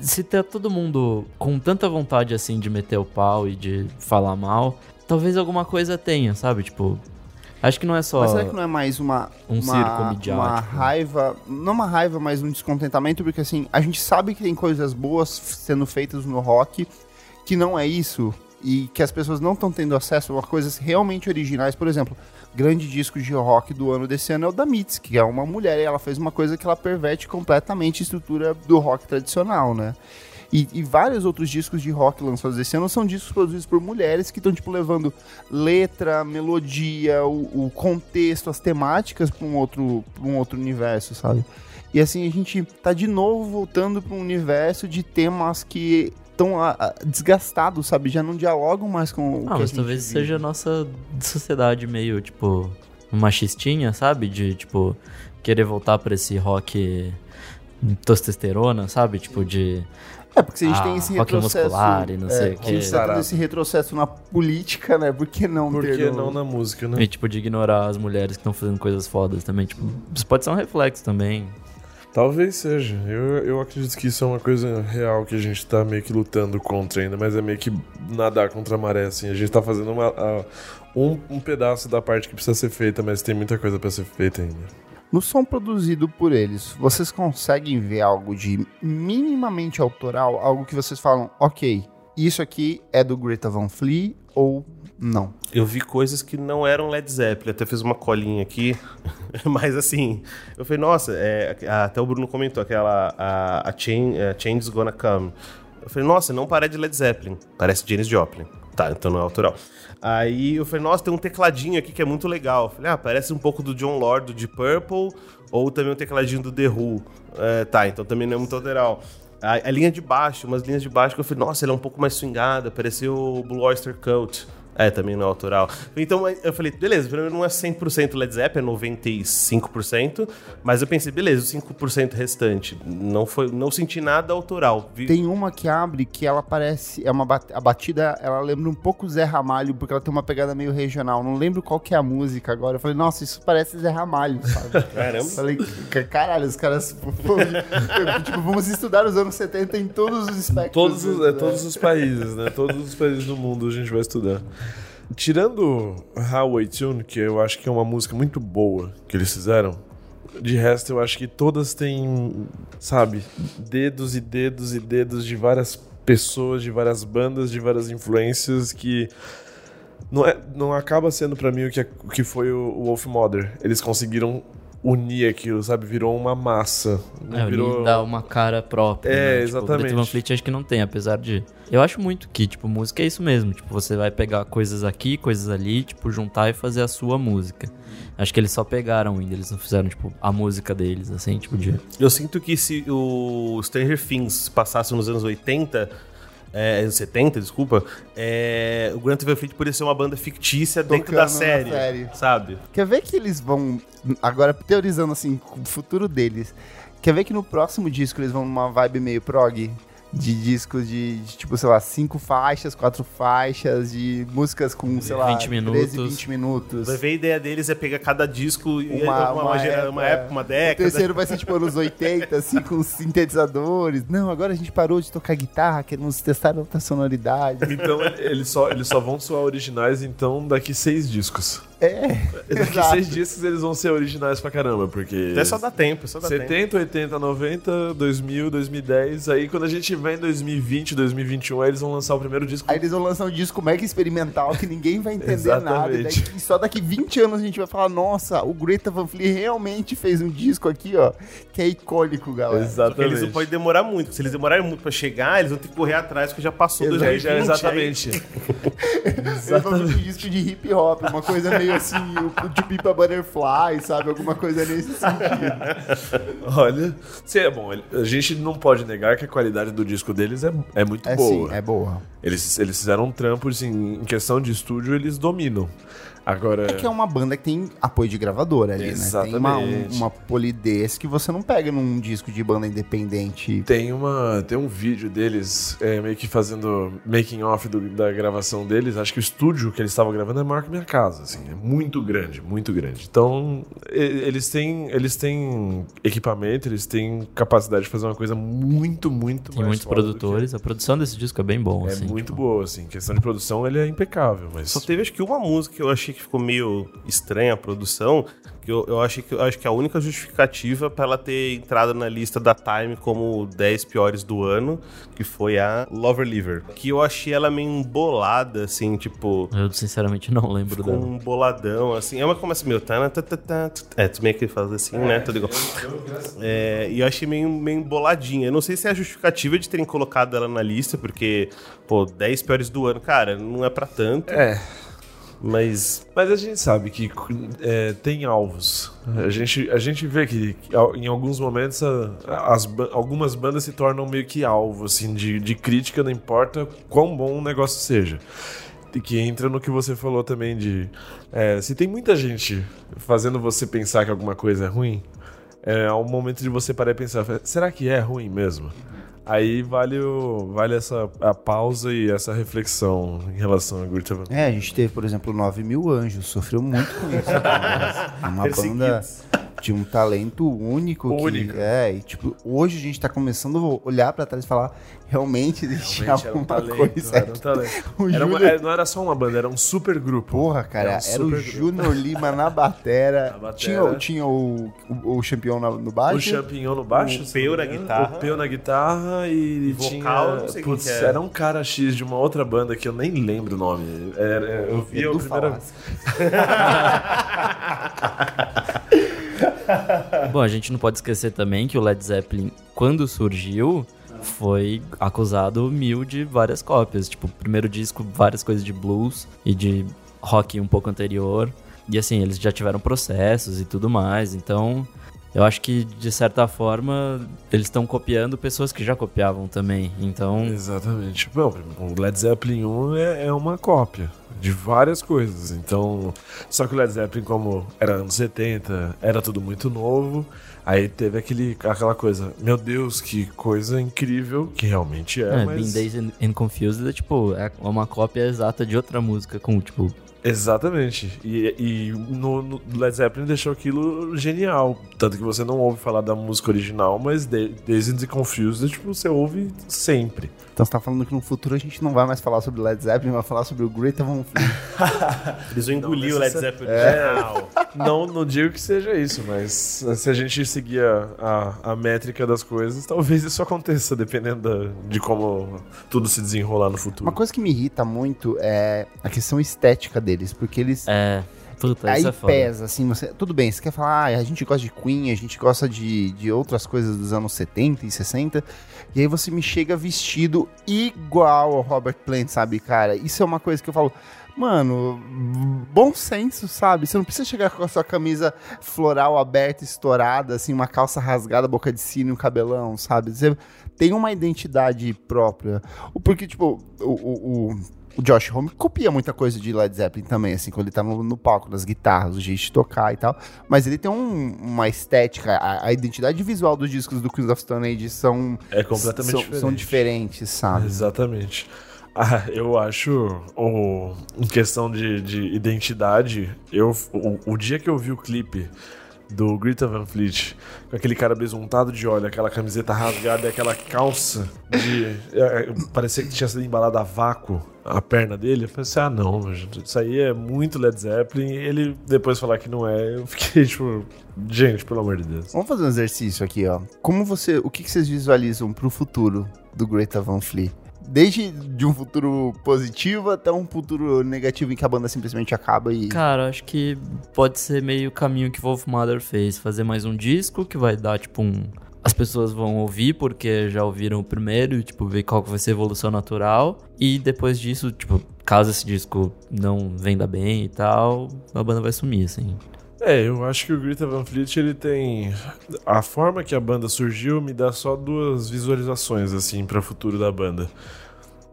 Se tá todo mundo com tanta vontade assim de meter o pau e de falar mal, talvez alguma coisa tenha, sabe? Tipo. Acho que não é só. Mas será que não é mais uma... um uma, circo midiático. Uma raiva, não uma raiva, mas um descontentamento, porque assim, a gente sabe que tem coisas boas sendo feitas no rock, que não é isso, e que as pessoas não estão tendo acesso a coisas realmente originais. Por exemplo, grande disco de rock do ano desse ano é o da Mitz, que é uma mulher, e ela fez uma coisa que ela perverte completamente a estrutura do rock tradicional, né? E, e vários outros discos de rock lançados esse ano são discos produzidos por mulheres que estão, tipo, levando letra, melodia, o, o contexto, as temáticas para um, outro, pra um outro universo, sabe? E assim, a gente tá de novo voltando para um universo de temas que estão desgastados, sabe? Já não dialogam mais com o que Ah, a mas gente talvez vive. seja a nossa sociedade meio, tipo, machistinha, sabe? De, tipo, querer voltar pra esse rock testosterona, sabe? Tipo, de. É, porque se a gente Ah, tem esse retrocesso... muscular e não é, sei o A gente tá tendo esse retrocesso na política, né? Por que não Por que não na música, né? E, tipo, de ignorar as mulheres que estão fazendo coisas fodas também. Tipo, isso pode ser um reflexo também. Talvez seja. Eu, eu acredito que isso é uma coisa real que a gente tá meio que lutando contra ainda, mas é meio que nadar contra a maré, assim. A gente tá fazendo uma, a- um, um pedaço da parte que precisa ser feita, mas tem muita coisa pra ser feita ainda. No som produzido por eles, vocês conseguem ver algo de minimamente autoral? Algo que vocês falam, ok, isso aqui é do Greta Van Fleet ou não? Eu vi coisas que não eram Led Zeppelin, até fiz uma colinha aqui, mas assim, eu falei, nossa, é, até o Bruno comentou aquela, a, a, Chain, a Change's Gonna Come. Eu falei, nossa, não parece de Led Zeppelin, parece Janis Joplin. Tá, então não é autoral. Aí eu falei, nossa, tem um tecladinho aqui que é muito legal. Eu falei, ah, parece um pouco do John Lord, do Deep Purple, ou também um tecladinho do The Who. É, tá, então também não é muito autoral. A, a linha de baixo, umas linhas de baixo que eu falei, nossa, ela é um pouco mais swingada, pareceu o Blue Oyster Cult. É, também não é autoral. Então eu falei, beleza, pelo menos não é 100% Led Zeppelin, é 95%, mas eu pensei, beleza, o 5% restante. Não, foi, não senti nada autoral. Tem uma que abre que ela parece. É uma a batida, ela lembra um pouco Zé Ramalho, porque ela tem uma pegada meio regional. Não lembro qual que é a música agora. Eu falei, nossa, isso parece Zé Ramalho, sabe? Caramba. Falei, "Ca- caralho, os caras. tipo, vamos estudar os anos 70 em todos os espectros. Todos os, né? é, todos os países, né? Todos os países do mundo a gente vai estudar. Tirando Highway Tune, que eu acho que é uma música muito boa que eles fizeram, de resto eu acho que todas têm, sabe, dedos e dedos e dedos de várias pessoas, de várias bandas, de várias influências que não, é, não acaba sendo pra mim o que, é- o que foi o, o Wolf Mother. Eles conseguiram unir aquilo, sabe? Virou uma massa. É, virou... ele dá uma cara própria. É, né? Tipo, exatamente. o Greta Van Fleet acho que não tem, apesar de... Eu acho muito que, tipo, música é isso mesmo. Tipo, você vai pegar coisas aqui, coisas ali, tipo, juntar e fazer a sua música. Acho que eles só pegaram ainda, eles não fizeram, tipo, a música deles, assim, tipo, de... Eu sinto que se o Stranger Things passasse nos anos 80, é, anos 70, desculpa, é, o Grant Van Fleet poderia ser uma banda fictícia dentro Tocando da série, série. sabe? Quer ver que eles vão. Agora, teorizando assim, o futuro deles. Quer ver que no próximo disco eles vão numa vibe meio prog? De discos de, de, tipo, sei lá, cinco faixas, quatro faixas, de músicas com, sei lá, 20 13, minutos. 20 minutos. Vai ver a ideia deles é pegar cada disco e Uma- uma, uma gera- época, uma época, uma O década. terceiro vai ser tipo anos 80, assim, com sintetizadores. Não, agora a gente parou de tocar guitarra, queremos testar outra sonoridade. Então eles só, eles só vão soar originais, então, daqui seis discos. É, Daqui exato. seis discos eles vão ser originais pra caramba, porque... Até só dá tempo, só dá tempo. 70, 80, 90, 2000, 2010. Aí quando a gente vem em 2020, 2021, aí eles vão lançar o primeiro disco. Aí eles vão lançar um disco mega experimental que ninguém vai entender nada. E Exatamente. daqui- só daqui 20 anos a gente vai falar: nossa, o Greta Van Fleet realmente fez um disco aqui, ó, que é icônico, galera. Que eles Exatamente. não podem demorar muito. Se eles demorarem muito pra chegar, eles vão ter que correr atrás, porque já passou 2020. já, aí- exatamente. Eles vão fazer um disco de hip hop, uma coisa meio assim, o de Pipa Butterfly, sabe? Alguma coisa nesse sentido. Olha, se é bom, a gente não pode negar que a qualidade do disco deles é, é muito É boa. sim, é boa. Eles, eles fizeram um trampo, assim, em questão de estúdio, eles dominam. Agora. É que é uma banda que tem apoio de gravadora ali, né? Tem uma, um- Exatamente. uma polidez que você não pega num disco de banda independente. Tem, uma, tem um vídeo deles é, meio que fazendo making off do- da gravação deles. Acho que o estúdio que eles estavam gravando é maior que minha casa, assim, é muito grande, muito grande. Então, eles têm, eles têm equipamento, eles têm capacidade de fazer uma coisa muito, muito Tem muitos do que- produtores. A produção desse disco é bem bom, É assim. muito tipo, boa, assim. Questão de produção, ele é impecável, mas. Só teve acho que uma música que eu achei que ficou meio estranha a produção, que eu, eu achei que eu acho que a única justificativa pra ela ter entrado na lista da Time como 10 piores do ano, que foi a Lover Liver, que eu achei ela meio embolada assim, tipo, Eu sinceramente não lembro ficou dela. um boladão assim. É uma que começa meio tá, tá, tá, tá, tá. É, tu meio que faz assim, né? Tudo igual. É, e eu achei meio, meio emboladinha. Eu não sei se é a justificativa de terem colocado ela na lista, porque, pô, 10 piores do ano, cara, não é pra tanto. É. Mas Mas a gente sabe que é, tem alvos. A gente, a gente vê que, em alguns momentos a- as, algumas bandas se tornam meio que alvo assim, de, de crítica, não importa quão bom o negócio seja. E que entra no que você falou também de. é, se tem muita gente fazendo você pensar que alguma coisa é ruim, é um momento de você parar e pensar: será que é ruim mesmo? Aí vale, o, vale essa a pausa e essa reflexão em relação a Van É, a gente teve, por exemplo, 9 mil anjos, sofreu muito com isso. É uma banda de um talento único. Que, Único. é, e tipo, hoje a gente tá começando a olhar pra trás e falar, realmente existia Realmente era um alguma talento, coisa. era um talento. O Era uma- Júnior- era- não era só uma banda, era um super grupo. Porra, cara, Era era, um o super Júnior Lima na batera. Na batera. Tinha, o- tinha o, o, o campeão na- no baixo. O champignon no baixo. O Peu na guitarra. O Peu na guitarra e Vocal, tinha... não sei quem putz, que é. Era um cara X de uma outra banda que eu nem lembro o nome. Era- eu vi a primeira... Bom, a gente não pode esquecer também que o Led Zeppelin, quando surgiu, foi acusado mil de várias cópias. Tipo, primeiro disco, várias coisas de blues e de rock um pouco anterior. E assim, eles já tiveram processos e tudo mais. Então, eu acho que, de certa forma, eles estão copiando pessoas que já copiavam também. Então, Exatamente. Bom, o Led Zeppelin 1 é, é uma cópia de várias coisas. Então, só que o Led Zeppelin, como era anos 70, era tudo muito novo. Aí teve aquele, aquela coisa, meu Deus, que coisa incrível, que realmente é, é, mas... Being Dazed and- and Confused é tipo, é uma cópia exata de outra música com, tipo, Exatamente. E, e no, no Led Zeppelin deixou aquilo genial. Tanto que você não ouve falar da música original, mas Dazed and Confused, tipo, você ouve sempre. Então você tá falando que no futuro a gente não vai mais falar sobre Led Zeppelin, vai falar sobre o Greta Van Fleet. Eles vão engolir o Led Zeppelin. É. Não, não digo que seja isso, mas se a gente seguir a, a, a métrica das coisas, talvez isso aconteça, dependendo da- de como tudo se desenrolar no futuro. Uma coisa que me irrita muito é a questão estética deles, porque eles. É. Puta, Aí isso é pesa, assim, você. Tudo bem, você quer falar, ah, a gente gosta de Queen, a gente gosta de, de outras coisas dos anos 70 e 60. E aí você me chega vestido igual ao Robert Plant, sabe, cara? Isso é uma coisa que eu falo. Mano, bom senso, sabe? Você não precisa chegar com a sua camisa floral aberta, estourada, assim, uma calça rasgada, boca de sino e um cabelão, sabe? Você tem uma identidade própria. O- Porque, tipo, o, o, o- o Josh Homme copia muita coisa de Led Zeppelin também, assim, quando ele tá no, no palco, nas guitarras, o jeito de tocar e tal. Mas ele tem um- uma estética, a, a identidade visual dos discos do Queens of Stone Age são, É completamente são, diferente. são diferentes, sabe? Exatamente. Ah, eu acho, o, em questão de, de identidade, eu, o, o dia que eu vi o clipe do Greta Van Fleet, com aquele cara besuntado de óleo, aquela camiseta rasgada e aquela calça de. é, é, parecia que tinha sido embalada a vácuo a perna dele. Eu pensei, ah, não, isso aí é muito Led Zeppelin. Ele depois falar que não é, eu fiquei tipo, gente, pelo amor de Deus. Vamos fazer um exercício aqui, ó. Como você, o que, que vocês visualizam pro futuro do Greta Van Fleet? Desde de um futuro positivo até um futuro negativo em que a banda simplesmente acaba e Cara, acho que pode ser meio o caminho que Wolf Mother fez. Fazer mais um disco que vai dar, tipo, um. As pessoas vão ouvir porque já ouviram o primeiro, e, tipo, ver qual que vai ser a evolução natural. E depois disso, tipo, caso esse disco não venda bem e tal, a banda vai sumir, assim. É, eu acho que o Greta Van Fleet ele tem a forma que a banda surgiu me dá só duas visualizações assim para o futuro da banda.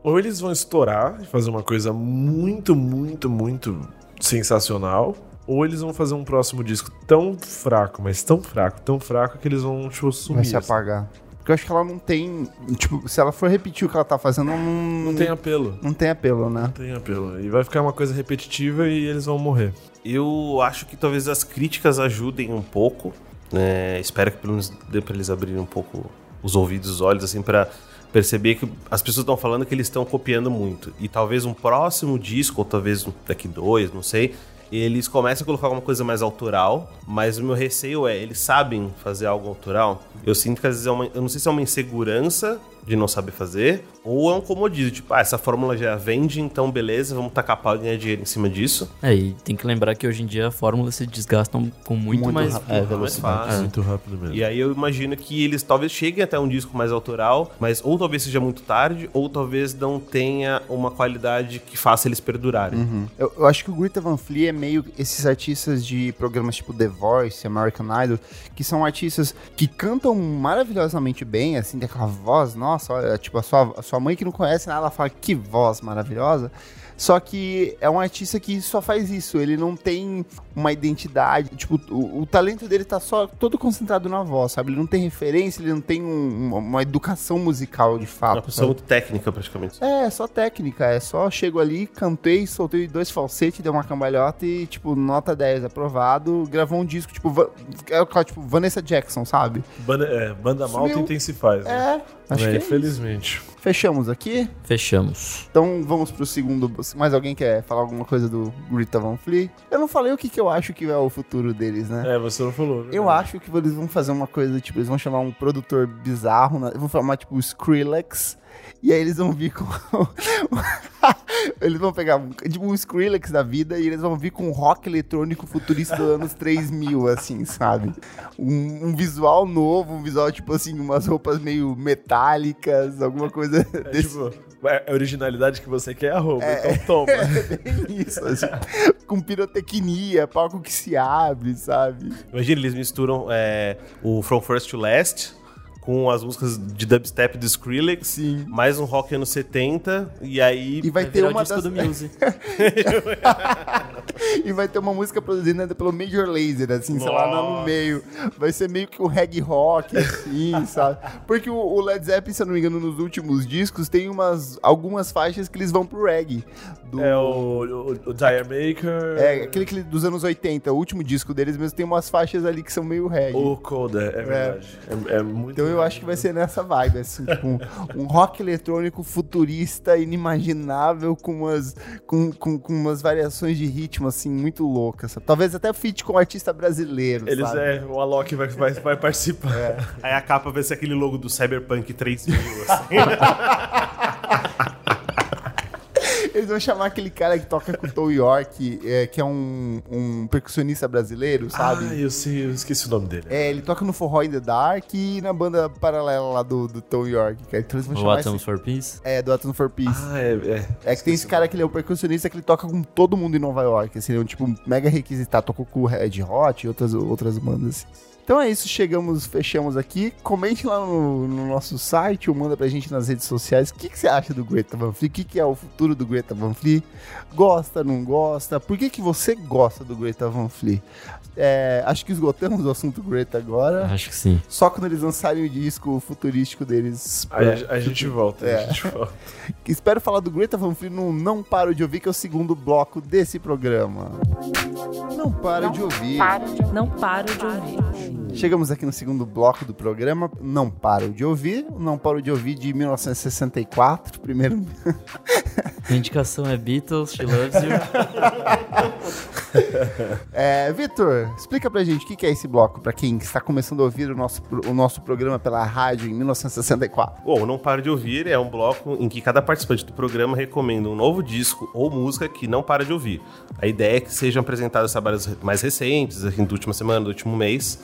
Ou eles vão estourar e fazer uma coisa muito, muito, muito sensacional, ou eles vão fazer um próximo disco tão fraco, mas tão fraco, tão fraco que eles vão tipo sumir. vai se assim. apagar. Porque eu acho que ela não tem, tipo, se ela for repetir o que ela tá fazendo, não, Não tem apelo. não tem apelo, né? Não tem apelo. E vai ficar uma coisa repetitiva e eles vão morrer. Eu acho que talvez as críticas ajudem um pouco. né? espero que pelo menos dê pra eles abrirem um pouco os ouvidos, os olhos, assim, pra perceber que as pessoas estão falando que eles estão copiando muito. E talvez um próximo disco, ou talvez daqui dois, não sei, eles começam a colocar alguma coisa mais autoral, mas o meu receio é, eles sabem fazer algo autoral? Eu sinto que às vezes é uma, eu não sei se é uma insegurança de não saber fazer, ou é um comodismo, tipo, ah, essa fórmula já vende, então beleza, vamos tacar pau e ganhar dinheiro em cima disso. É, e tem que lembrar que hoje em dia fórmulas se desgastam com muito, Muito mais. rápido. É, mais velocidade. fácil. Muito rápido mesmo. E aí eu imagino que eles talvez cheguem até um disco mais autoral, mas ou talvez seja muito tarde, ou talvez não tenha uma qualidade que faça eles perdurarem. Eu, eu acho que o Greta Van Fleet é meio esses artistas de programas tipo The Voice, American Idol, que são artistas que cantam maravilhosamente bem, assim, tem aquela voz, nossa, olha, tipo, a sua, a sua mãe que não conhece nada, ela fala que voz maravilhosa. Só que é um artista que só faz isso, ele não tem uma identidade, tipo, o, o talento dele tá só todo concentrado na voz, sabe? Ele não tem referência, ele não tem um- uma, uma educação musical de Uma fato. pessoa sabe? muito técnica, praticamente. É, só técnica, é só chego ali, cantei, soltei dois falsetes, dei uma cambalhota e, tipo, nota 10, aprovado, gravou um disco, tipo, é tipo, Vanessa Jackson, sabe? Banda, é, banda malta Sumiu. intensifaz, né? É, acho É, que é isso. infelizmente. Fechamos aqui, Fechamos. então vamos pro segundo, mais alguém quer falar alguma coisa do Greta Van Fleet? Eu não falei o que, que eu acho que é o futuro deles, né? É, você não falou. né? Eu acho que eles vão fazer uma coisa, tipo, eles vão chamar um produtor bizarro, né? vão chamar, tipo, Skrillex, e aí eles vão vir com... eles vão pegar, um, tipo, um Skrillex da vida, e eles vão vir com um rock eletrônico futurista dos anos 3000, assim, sabe? Um, um visual novo, um visual, tipo assim, umas roupas meio metálicas, alguma coisa É, desse tipo, é a originalidade que você quer é arroba, então toma. bem isso, assim, com pirotecnia, palco que se abre, sabe? Imagina, eles misturam é, o From First to Last com as músicas de dubstep do Skrillex, Sim. mais um rock anos 70, e aí E vai, ter virar o uma disco das... do Muse. e vai ter uma música produzida pelo Major Lazer, assim, sei lá, lá no Nossa. meio. Vai ser meio que um reggae rock, assim, sabe? Porque o, Led Zeppelin, se eu não me engano, nos últimos discos, tem umas, algumas faixas que eles vão pro reggae. Do, É o, o, o Dire Maker. É, aquele que, dos anos 80, o último disco deles mesmo tem umas faixas ali que são meio reggae. O Coda, é verdade. É, é muito. Então eu acho que vai ser nessa vibe, assim, tipo, um, um rock eletrônico futurista, inimaginável, com umas, com, com, com umas variações de ritmo, assim, muito loucas. sabe? Talvez até feat com um artista brasileiro, Eles sabe? é, o Alok vai, vai, vai participar. Aí a capa vai ser aquele logo do Cyberpunk 3000, assim. Eles vão chamar aquele cara que toca com o Tom York, é, que é um, um percussionista brasileiro, sabe? Ah, eu sei, eu esqueci o nome dele. É, ele toca no Forró in the Dark e na banda paralela lá do, do Tom York, cara. Então eles vão O chamar Atoms esse... for Peace. É, do Atom for Peace. Ah, é. É, É que tem esse cara que ele é o percussionista que ele toca com todo mundo em Nova York. Assim, ele é um tipo mega requisitado. Tocou com o Red Hot e outras, outras bandas. assim. Então é isso, chegamos, fechamos aqui. Comente lá no, no nosso site ou manda pra gente nas redes sociais. O que, que você acha do Greta Van Fleet? O que, que é o futuro do Greta Van Fleet? Gosta, não gosta? Por que, que você gosta do Greta Van Fleet? É, acho que esgotamos o assunto Greta agora. Acho que sim. Só quando eles lançarem o disco futurístico deles. Aí a, a gente volta, É. a gente volta. Espero falar do Greta Van Fleet no Não Paro de Ouvir, que é o segundo bloco desse programa. Não paro de ouvir. Não paro de ouvir. Chegamos aqui no segundo bloco do programa. Não paro de ouvir. O Não paro de ouvir de 1964. Primeiro. A indicação é Beatles, She Loves You. É, Vitor, explica pra gente o que é esse bloco, pra quem está começando a ouvir o nosso, o nosso programa pela rádio em 1964. Bom, Não Para de Ouvir é um bloco em que cada participante do programa recomenda um novo disco ou música que não para de ouvir. A ideia é que sejam apresentados trabalhos mais recentes, assim, da última semana, do último mês.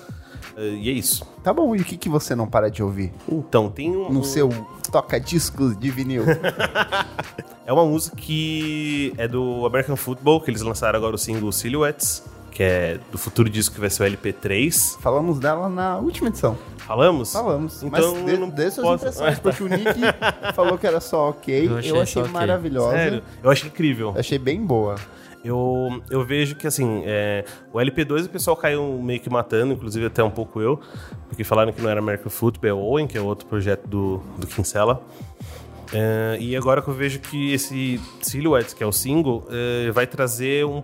Eh, E é isso. Tá bom, e o que, que você não para de ouvir? Então, tem um. No seu toca-discos de vinil. É uma música que é do American Football, que eles lançaram agora o single Silhouettes, que é do futuro disco que vai ser o LP3. Falamos dela na última edição. Falamos? Falamos. Então, mas eu não dê suas posso- impressões, porque o Nick falou que era só ok. Eu Eu achei achei, só ok. maravilhosa. Sério? Eu achei incrível. Achei bem boa. Eu, eu vejo que, assim, é, o LP2 o pessoal caiu meio que matando, inclusive até um pouco eu, porque falaram que não era American Football, Owen, que é outro projeto do, do Kinsella. É, e agora que eu vejo que esse Silhouettes, que é o single, é, vai trazer um.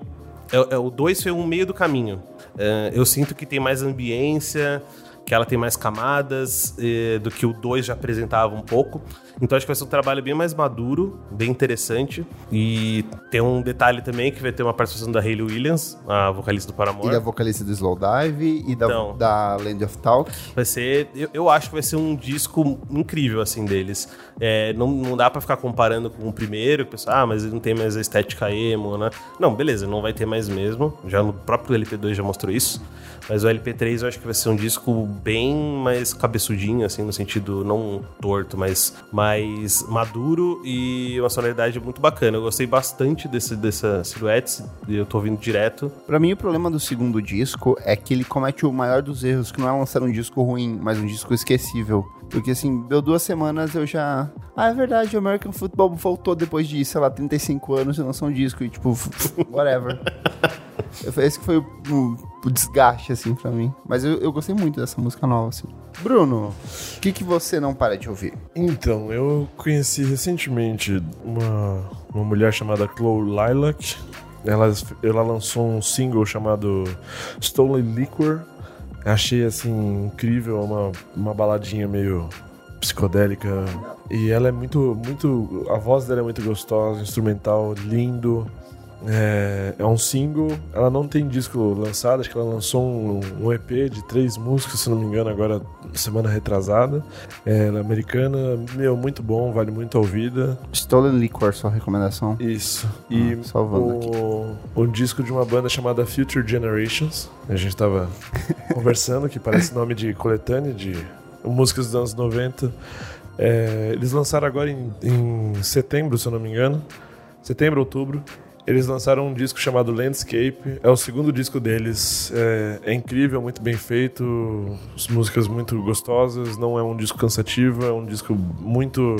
É, é, o 2 foi um meio do caminho. É, eu sinto que tem mais ambiência, que ela tem mais camadas é, do que o 2 já apresentava um pouco. Então acho que vai ser um trabalho bem mais maduro, bem interessante. E tem um detalhe também que vai ter uma participação da Hayley Williams, a vocalista do Paramore. E da vocalista do Slowdive e da, Então. da Land of Talk. Vai ser. Eu, eu acho que vai ser um disco incrível, assim, deles. É, não, não dá pra ficar comparando com o primeiro, que o pessoal, ah, mas ele não tem mais a estética emo, né? Não, beleza, não vai ter mais mesmo. Já no próprio LP2 já mostrou isso. Mas o LP3 eu acho que vai ser um disco bem mais cabeçudinho, assim, no sentido não torto, mas mais maduro e uma sonoridade muito bacana. Eu gostei bastante desse, dessa silhouette e eu tô ouvindo direto. Pra mim, o problema do segundo disco é que ele comete o maior dos erros, que não é lançar um disco ruim, mas um disco esquecível. Porque, assim, deu duas semanas eu já... Ah, é verdade, o American Football voltou depois de, sei lá, 35 anos e lançou um disco e, tipo, whatever. Eu- Esse que foi o, o- o desgaste, assim, pra mim. Mas eu, eu gostei muito dessa música nova, assim. Bruno, o que, que você não para de ouvir? Então, eu conheci recentemente uma, uma mulher chamada Chloe Lilac. Ela, ela lançou um single chamado Stolen Liquor. Achei assim incrível, uma, uma baladinha meio psicodélica. E ela é muito, muito. A voz dela é muito gostosa, instrumental lindo. É, é um single, ela não tem disco lançado, acho que ela lançou um, um EP de três músicas, se não me engano, agora semana retrasada. É, ela é americana, meu, muito bom, vale muito a ouvida. Stolen Liquor, sua recomendação? Isso. E Ah, salvando o, o disco de uma banda chamada Future Generations. A gente tava conversando, que parece nome de coletânea de músicas dos anos 90. É, eles lançaram agora em, em setembro, se eu não me engano. Setembro, outubro. Eles lançaram um disco chamado Landscape. É o segundo disco deles. É, é incrível, muito bem feito. As músicas muito gostosas. Não é um disco cansativo, é um disco muito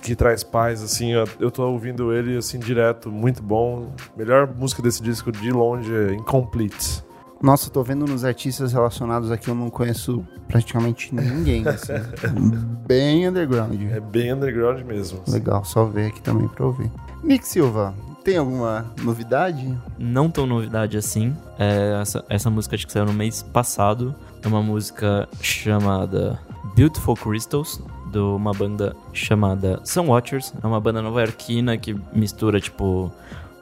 que traz paz, assim, eu, tô ouvindo ele, assim, direto, muito bom. Melhor música desse disco, de longe, é Incomplete. Nossa, tô vendo nos artistas relacionados aqui, eu não conheço praticamente ninguém, assim. bem underground. É bem underground mesmo. assim. Legal, só ver aqui também pra ouvir. Nick Silva, tem alguma novidade? Não tão novidade assim. É, essa, essa música acho que saiu no mês passado. É uma música chamada Beautiful Crystals, de uma banda chamada Sun Watchers. É uma banda nova-iorquina que mistura, tipo,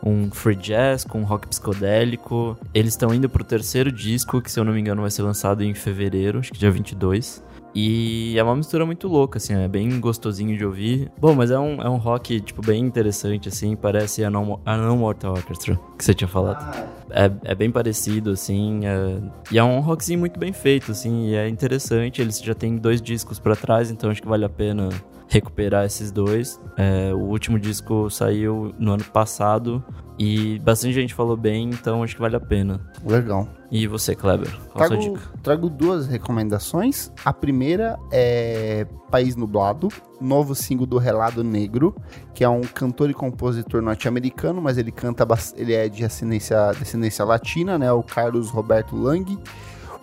um free jazz com rock psicodélico. Eles estão indo pro terceiro disco, que se eu não me engano vai ser lançado em fevereiro, acho que dia 22. E é uma mistura muito louca, assim, é bem gostosinho de ouvir. Bom, mas é um, é um rock, tipo, bem interessante, assim, parece a Non, a non Mortal Orchestra, que você tinha falado. É, é bem parecido, assim, é- e é um rockzinho muito bem feito, assim, e é interessante. Eles já têm dois discos pra trás, então acho que vale a pena recuperar esses dois. É, o último disco saiu no ano passado e bastante gente falou bem, então acho que vale a pena. Legal. E você, Kleber? Qual a sua Trago, dica? trago duas recomendações. A primeira é País Nublado, novo single do Relado Negro, que é um cantor e compositor norte-americano, mas ele canta, ele é de ascendência, descendência latina, né? O Carlos Roberto Lang.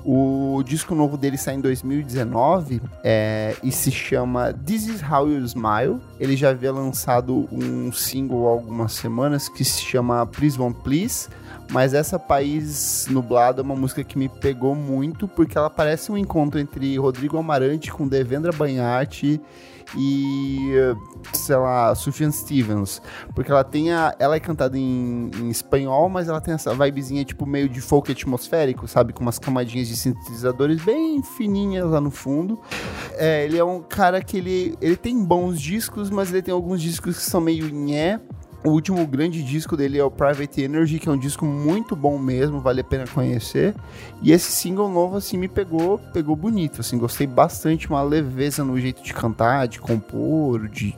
O disco novo dele sai em 2019 é, e se chama This Is How You Smile. Ele já havia lançado um single há algumas semanas que se chama Please Won't Please. Mas essa País Nublado é uma música que me pegou muito porque ela parece um encontro entre Rodrigo Amarante com Devendra Banhart e, sei lá, Sufjan Stevens. Porque ela tem a. Ela é cantada em, em espanhol, mas ela tem essa vibezinha tipo meio de folk atmosférico, sabe? Com umas camadinhas de sintetizadores bem fininhas lá no fundo. É, ele é um cara que ele, ele tem bons discos, mas ele tem alguns discos que são meio nhé. O último grande disco dele é o Private Energy, que é um disco muito bom mesmo, vale a pena conhecer. E esse single novo, assim, me pegou, pegou bonito, assim, gostei bastante, uma leveza no jeito de cantar, de compor, de...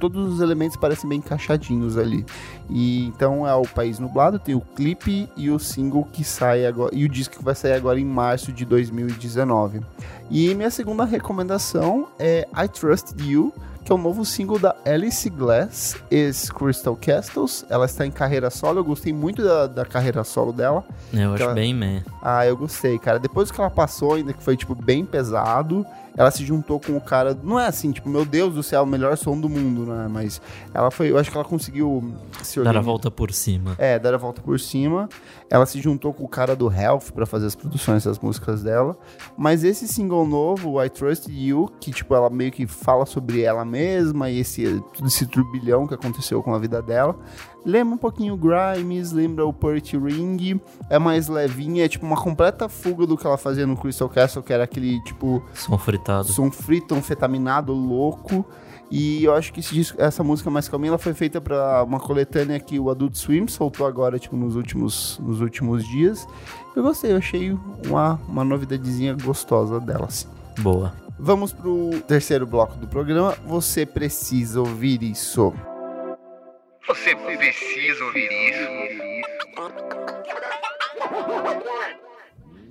Todos os elementos parecem bem encaixadinhos ali. E então é o País Nublado, tem o clipe e o single que sai agora, e o disco que vai sair agora em março de 2019. E minha segunda recomendação é I Trust You, que é o novo single da Alice Glass, ex Crystal Castles. Ela está em carreira solo, eu gostei muito da, da carreira solo dela. Eu acho Ela- bem meh. Ah, eu gostei, cara. Depois que ela passou, ainda que foi, tipo, bem pesado, ela se juntou com o cara. Não é assim, tipo, meu Deus do céu, o melhor som do mundo, né? Mas ela foi. Eu acho que ela conseguiu se Dar a organizar. volta por cima. É, dar a volta por cima. Ela se juntou com o cara do Health pra fazer as produções das músicas dela. Mas esse single novo, I Trust You, que tipo ela meio que fala sobre ela mesma e esse esse turbilhão que aconteceu com a vida dela, lembra um pouquinho Grimes, lembra o Purty Ring, é mais levinha, é tipo uma completa fuga do que ela fazia no Crystal Castle, que era aquele tipo Som fritado. som frito, anfetaminado, louco. E eu acho que esse disco- essa música mais calminha ela foi feita pra uma coletânea que o Adult Swim soltou agora, tipo, nos últimos, nos últimos dias. Eu gostei, eu achei uma, uma novidadezinha gostosa delas. Boa. Vamos pro terceiro bloco do programa. Você precisa ouvir isso. Você precisa ouvir isso.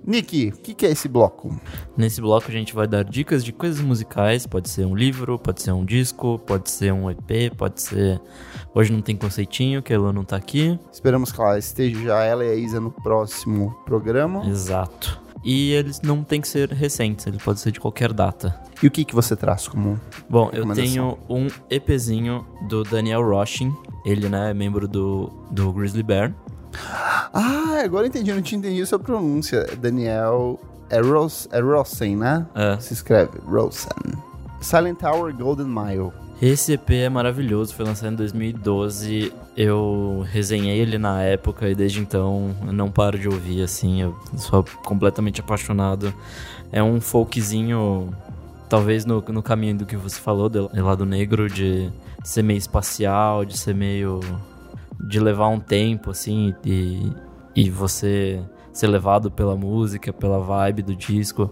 Nick, o que, que é esse bloco? Nesse bloco a gente vai dar dicas de coisas musicais, pode ser um livro, pode ser um disco, pode ser um EP, pode ser. Hoje não tem conceitinho, que a Ela não tá aqui. Esperamos que ela esteja ela e a Isa no próximo programa. Exato. E eles não tem que ser recentes, ele pode ser de qualquer data. E o que, que você traz como Bom, eu tenho um EPzinho do Daniel Roshin. Ele, né, é membro do, do Grizzly Bear. Ah, agora entendi, eu não tinha entendido sua pronúncia. Daniel. É, Ros, é Rosen, né? É. Se escreve Rosen. Silent Tower Golden Mile. Esse EP é maravilhoso, foi lançado em 2012. Eu resenhei ele na época e desde então eu não paro de ouvir, assim. Eu sou completamente apaixonado. É um folkzinho, talvez no, no caminho do que você falou, do lado negro, de ser meio espacial, de ser meio. de levar um tempo, assim, e, e você ser levado pela música, pela vibe do disco.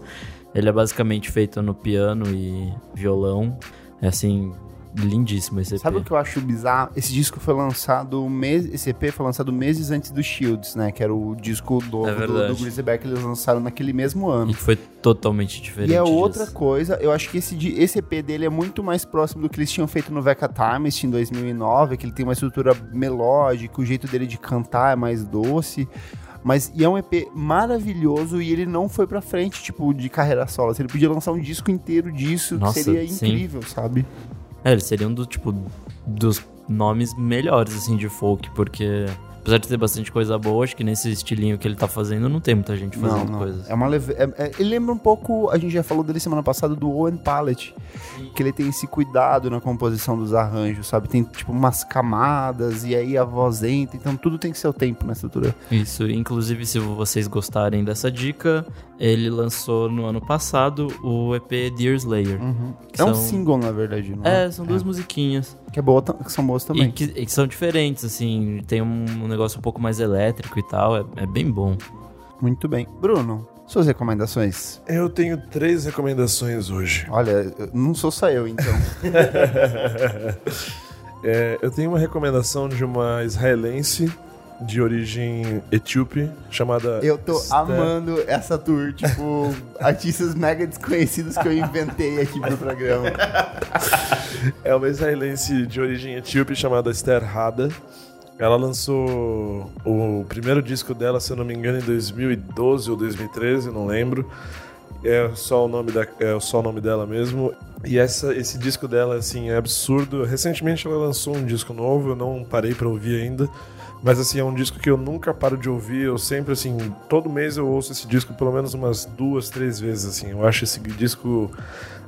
Ele é basicamente feito no piano e violão. É assim, lindíssimo esse EP. Sabe o que eu acho bizarro? Esse disco foi lançado, mês, esse EP foi lançado meses antes do Shields, né? Que era o disco novo É do, do Grizzlyback que eles lançaram naquele mesmo ano. E foi totalmente diferente E é outra disso. coisa, eu acho que esse, esse EP dele é muito mais próximo do que eles tinham feito no Veca Times em 2009, que ele tem uma estrutura melódica, o jeito dele de cantar é mais doce. Mas e é um EP maravilhoso e ele não foi pra frente, tipo, de carreira solo. Ele podia lançar um disco inteiro disso, Nossa, que seria sim. incrível, sabe? É, eles seriam do, tipo, dos nomes melhores, assim, de folk, porque apesar de ter bastante coisa boa, acho que nesse estilinho que ele tá fazendo não tem muita gente Não, fazendo não. coisas. É uma leve... é- é- ele lembra um pouco, a gente já falou dele semana passada, do Owen Palette. Que ele tem esse cuidado na composição dos arranjos, sabe? Tem, tipo, umas camadas e aí a voz entra. Então tudo tem seu tempo na estrutura. Isso, inclusive se vocês gostarem dessa dica, ele lançou no ano passado o EP Dear Slayer. que É um são- single, na verdade, não É, são duas musiquinhas. Que, é boa, que são boas E também. que, e que são diferentes, assim, tem um, um negócio um pouco mais elétrico e tal, é, é bem bom. Muito bem. Bruno, suas recomendações? Eu tenho três recomendações hoje. Olha, não sou só eu, então. É, eu tenho uma recomendação de uma israelense de origem etíope chamada. Eu tô amando essa tour, tipo, artistas mega desconhecidos que eu inventei aqui pro programa. É uma israelense de origem etíope chamada Esther Hada. Ela lançou o primeiro disco dela, se eu não me engano, em 2012 ou 2013, não lembro. É só o nome, da, é só o nome dela mesmo. E essa, esse disco dela, assim, é absurdo. Recentemente ela lançou um disco novo, eu não parei pra ouvir ainda. Mas, assim, é um disco que eu nunca paro de ouvir. Eu sempre, assim, todo mês eu ouço esse disco pelo menos umas duas, três vezes, assim. Eu acho esse disco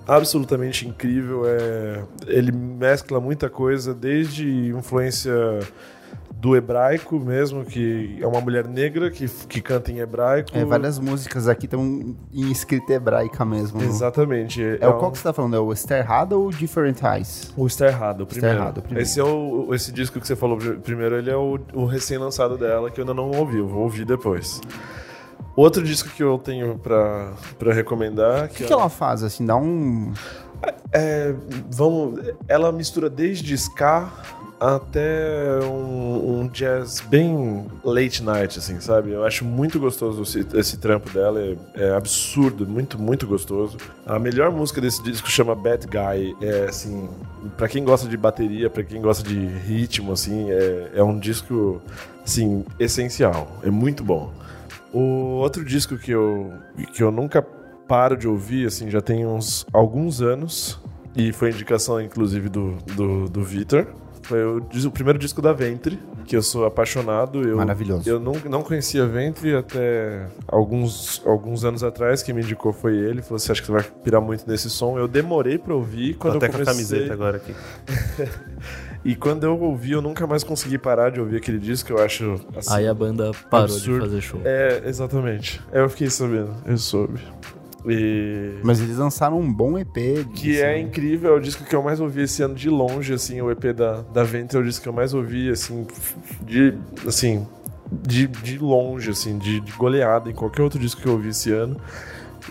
absolutamente incrível. É, ele mescla muita coisa, desde influência do hebraico mesmo, que é uma mulher negra que, que canta em hebraico. É, várias músicas aqui estão em escrita hebraica mesmo. Exatamente. É o um- qual que você tá falando? É o Sterrada ou o Different Eyes? O Sterrado, o primeiro. Sterrado, o primeiro. Esse é o, esse disco que você falou pr- primeiro, ele é o, o recém-lançado dela, que eu ainda não ouvi, eu vou ouvir depois. Outro disco que eu tenho pra, pra recomendar... O que, que ela faz, assim? Dá um... É, vamos, ela mistura desde ska até um, um jazz bem late night, assim, sabe? Eu acho muito gostoso esse, esse trampo dela, é, é absurdo, muito, muito gostoso. A melhor música desse disco chama Bad Guy, é assim, pra quem gosta de bateria, pra quem gosta de ritmo, assim, é, é um disco, assim, essencial, é muito bom. O outro disco que eu, que eu nunca paro de ouvir, assim, já tem uns alguns anos, e foi indicação, inclusive, do, do, do Vitor. Foi o, o primeiro disco da Ventre, que eu sou apaixonado. Eu, Maravilhoso. Eu não, não conhecia Ventre até alguns, alguns anos atrás. Quem me indicou foi ele. Falou assim: acho que você vai pirar muito nesse som. Eu demorei pra ouvir. Tô Quando até eu com a comecei, camiseta agora aqui. E quando eu ouvi, eu nunca mais consegui parar de ouvir aquele disco. Eu acho. Assim, Aí a banda parou absurdo. de fazer show. É, exatamente. Eu fiquei sabendo, eu soube. E. Mas eles lançaram um bom EP. Que assim. é incrível, é o disco que eu mais ouvi esse ano de longe, assim, o EP da, da Ventre é o disco que eu mais ouvi, assim, de, assim, de, de longe, assim, de, de goleada em qualquer outro disco que eu ouvi esse ano.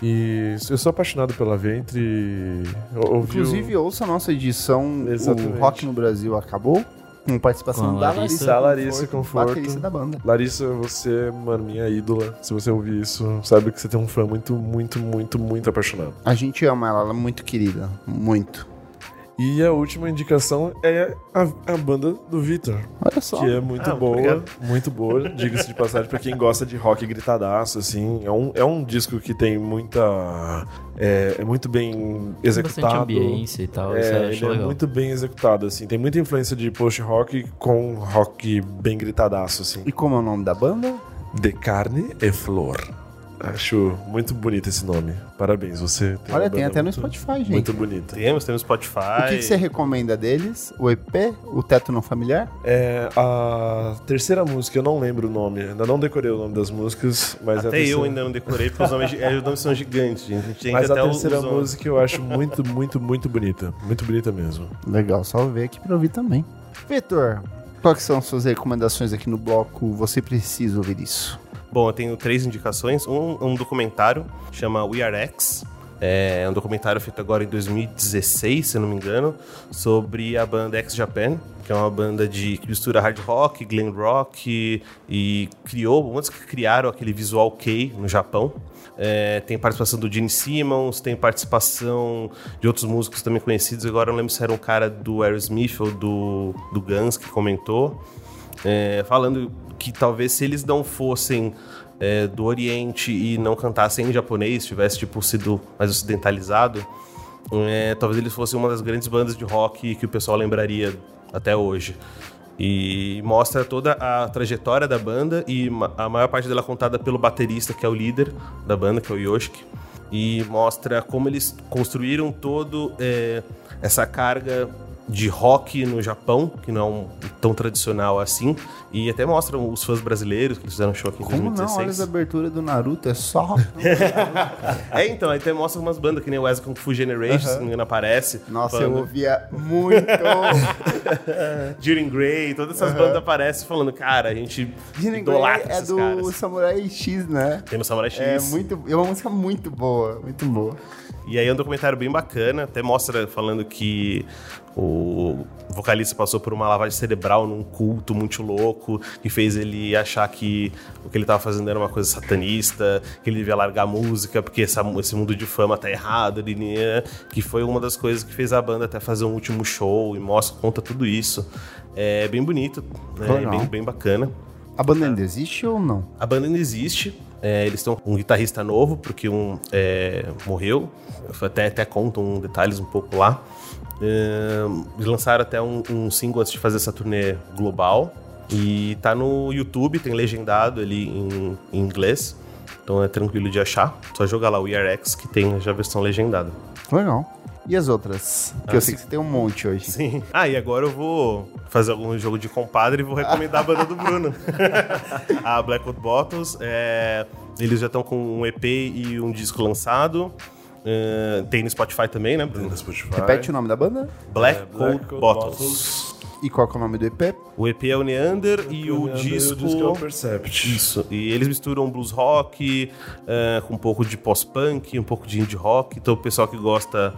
E eu sou apaixonado pela Ventre. Inclusive, ouça a nossa edição Exatamente. O Rock no Brasil acabou. Com participação Com a da Larissa. Larissa Conforto. baterista da banda. Larissa, você, mano, minha ídola. Se você ouvir isso, sabe que você tem um fã muito, muito, muito, muito apaixonado. A gente ama ela, ela é muito querida. Muito. E a última indicação é a, a banda do Vitor. Olha só. Que é muito Ah, boa, obrigado. muito boa, diga-se de passagem, pra quem gosta de rock gritadaço, assim. É um, é um disco que tem muita. É, é muito bem Tem executado. bastante ambiência e tal, É, ele é legal. muito bem executado, assim. Tem muita influência de post-rock com rock bem gritadaço, assim. E como é o nome da banda? De carne e flor. Acho muito bonito esse nome. Parabéns, você tem Olha, tem até no muito- Spotify, gente. Muito bonita. Temos, temos Spotify. O que, que você recomenda deles? O EP? O Teto Não Familiar? É, a terceira música, eu não lembro o nome, ainda não decorei o nome das músicas, mas Até terceira, eu ainda não decorei, porque os nomes, é, os nomes são gigantes, gente. A gente tem Mas que a até terceira os- música eu acho muito, muito, muito bonita. Muito bonita mesmo. Legal, só ver aqui pra ouvir também. Vitor, quais são as suas recomendações aqui no bloco? Você precisa ouvir isso. Bom, eu tenho três indicações. Um, um documentário chama We Are X, É um documentário feito agora em 2016, se não me engano, sobre a banda X Japan, que é uma banda de que mistura hard rock, glam rock e, e criou, muitos que criaram aquele visual K no Japão. É, tem participação do Gene Simmons, tem participação de outros músicos também conhecidos. Agora não lembro se era um cara do Aerosmith ou do, do Guns que comentou. É, falando que talvez se eles não fossem é, do Oriente e não cantassem em japonês, tivesse tipo sido mais ocidentalizado, é, talvez eles fossem uma das grandes bandas de rock que o pessoal lembraria até hoje. E mostra toda a trajetória da banda e a maior parte dela contada pelo baterista, que é o líder da banda, que é o Yoshiki. E mostra como eles construíram todo é, essa carga de rock no Japão, que não é um, tão tradicional assim. E até mostram os fãs brasileiros que eles fizeram show aqui em Como não? 2016. Olha as aberturas do Naruto, é só. É, então, aí até mostra umas bandas que nem o Wesley Kung Fu Generation, se não me engano, aparece. Nossa, falando- eu ouvia muito. Jiren Grey, todas essas bandas aparecem falando, cara, a gente Grey idolatra é esses do caras. Samurai X, né? Tem o Samurai X. É, muito, é uma música muito boa, muito boa. E aí é um documentário bem bacana, até mostra falando que o vocalista passou por uma lavagem cerebral num culto muito louco, que fez ele achar que o que ele estava fazendo era uma coisa satanista, que ele devia largar a música, porque essa- esse mundo de fama tá errado, que foi uma das coisas que fez a banda até fazer um último show e mostra, conta tudo isso. É bem bonito, né, Legal. bem, bem bacana. A banda ainda existe ou não? A banda ainda existe. É, eles estão um guitarrista novo, porque um é, morreu. Até, até contam detalhes um pouco lá. É, lançaram até um, um single antes de fazer essa turnê global. E tá no YouTube, tem legendado ali em, em inglês. Então é tranquilo de achar. Só jogar lá o ERX que tem já a versão legendada. Legal. E as outras? Que Ah, eu sei que você tem um monte hoje. Sim. Ah, e agora eu vou fazer algum jogo de compadre e vou recomendar a banda do Bruno. a Blackwood Bottles. é, eles já estão com um EP e um disco lançado. É, tem no Spotify também, né, Bruno? No Spotify. Repete o nome da banda Black É, Black Coat Bottles. Bottles. E qual que é o nome do EP? O EP é o Neander e o E disco... o disco é o Percept. Isso, e eles misturam blues rock é, com um pouco de pós-punk, um pouco de indie rock. Então o pessoal que gosta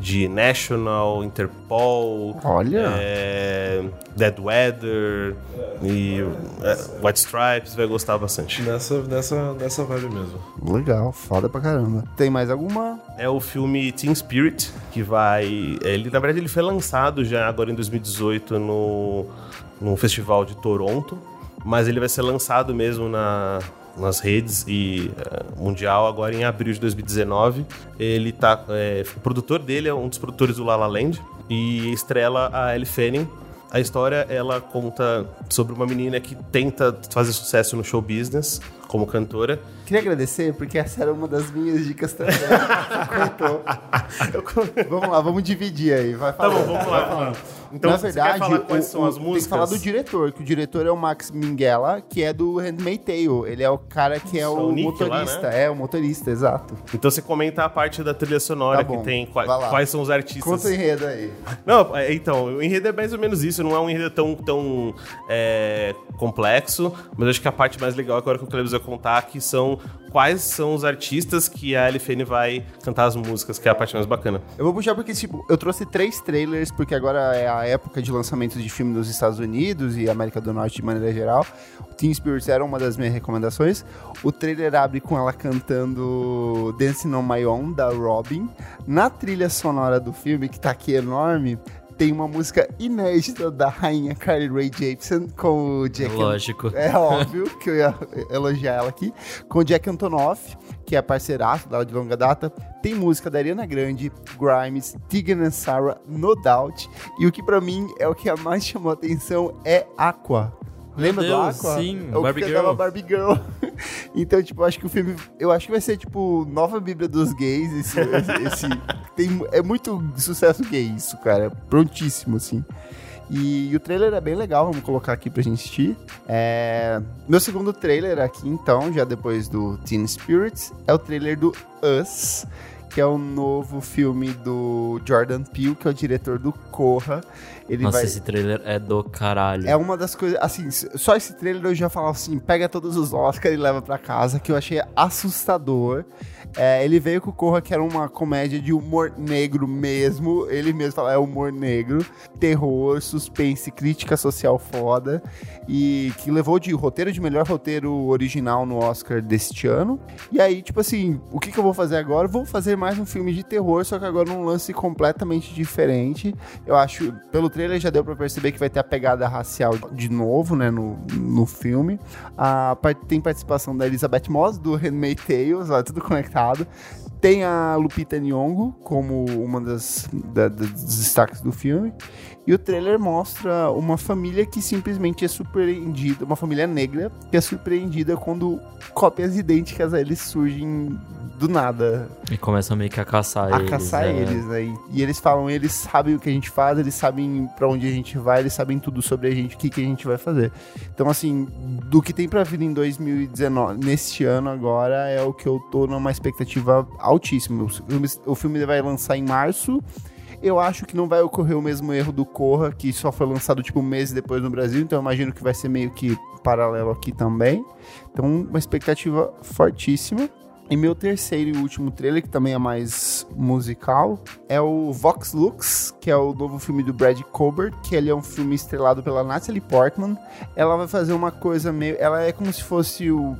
de National, Interpol, Olha. é, Dead Weather e é, White Stripes vai gostar bastante. Nessa, nessa, nessa vibe mesmo. Legal, foda pra caramba. Tem mais alguma? É o filme Teen Spirit, que vai. Ele, na verdade, ele foi lançado já agora em 2018 no, no Festival de Toronto, mas ele vai ser lançado mesmo na, nas redes e eh, mundial agora em abril de 2019. Ele tá. eh, o produtor dele é um dos produtores do La La Land e estrela a Ellie Fanning. A história ela conta sobre uma menina que tenta fazer sucesso no show business como cantora Queria agradecer, porque essa era uma das minhas dicas também. Vamos lá, vamos dividir aí. Vai Tá bom, vamos lá. Então, Na verdade, falar quais o- são as tem músicas? que falar do diretor, que o diretor é o Max Minghella, que é do Handmaid's Tale. Ele é o cara que é Isso, o, motorista. lá, né? É, o motorista, exato. Então você comenta a parte da trilha sonora Tá bom, que tem qua- quais são os artistas. Conta o enredo aí. Não, é, então, o enredo é mais ou menos isso, não é um enredo tão, tão é, complexo, mas acho que a parte mais legal agora que o Cleves vai contar que são quais são os artistas que a LFN vai cantar as músicas, que é a parte mais bacana. Eu vou puxar porque, tipo, eu trouxe três trailers, porque agora é a época de lançamento de filme nos Estados Unidos e América do Norte de maneira geral. O Teen Spirits era uma das minhas recomendações. O trailer abre com ela cantando Dancing on My Own, da Robin. Na trilha sonora do filme, que tá aqui enorme, tem uma música inédita da rainha Carly Rae Jepsen com o Jack... Lógico. É óbvio que eu ia elogiar ela aqui. Com o Jack Antonoff, que é parceiraço dela de longa data. Tem música da Ariana Grande, Grimes, Tegan and Sarah, No Doubt. E o que pra mim é o que mais chamou a atenção é Aqua. Lembra do Deus, Aqua? sim, é o Barbie que Girl. Barbie Girl. então, tipo, eu acho que o filme. Eu acho que vai ser, tipo, nova Bíblia dos gays. Esse, esse- tem, é muito sucesso gay isso, cara. Prontíssimo, assim. E, o trailer é bem legal, vamos colocar aqui pra gente assistir. É, Meu segundo trailer aqui, então, já depois do Teen Spirits, é o trailer do Us, que é o novo filme do Jordan Peele, que é o diretor do Corra. Ele Nossa, vai... esse trailer é do caralho. É uma das coisas, assim, só esse trailer eu já falava assim, pega todos os Oscars e leva pra casa, que eu achei assustador. É, ele veio com o Corra, que era uma comédia de humor negro mesmo, ele mesmo fala, é humor negro, terror, suspense, crítica social foda, e que levou de roteiro de melhor roteiro original no Oscar deste ano. E aí, tipo assim, o que, que eu vou fazer agora? Vou fazer mais um filme de terror, só que agora num lance completamente diferente. Eu acho, pelo trailer já deu pra perceber que vai ter a pegada racial de novo, né, no, no filme. A, par- tem participação da Elizabeth Moss, do Handmaid's Tales, ó, tudo conectado. Tem a Lupita Nyong'o como uma das, da- dos destaques do filme. E o trailer mostra uma família que simplesmente é surpreendida, uma família negra, que é surpreendida quando cópias idênticas a eles surgem do nada E começam meio que a caçar a eles. caçar é. eles, né? E, e eles falam, eles sabem o que a gente faz, eles sabem pra onde a gente vai, eles sabem tudo sobre a gente, o que, que a gente vai fazer. Então, assim, do que tem pra vir em 2019, neste ano agora, é o que eu tô numa expectativa altíssima. O filme, o filme vai lançar em março. Eu acho que não vai ocorrer o mesmo erro do Corra, que só foi lançado tipo um mês depois no Brasil, então eu imagino que vai ser meio que paralelo aqui também. Então, uma expectativa fortíssima. E meu terceiro e último trailer, que também é mais musical, é o Vox Lux, que é o novo filme do Brad Colbert, que ele é um filme estrelado pela Natalie Portman. Ela vai fazer uma coisa meio... Ela é como se fosse o...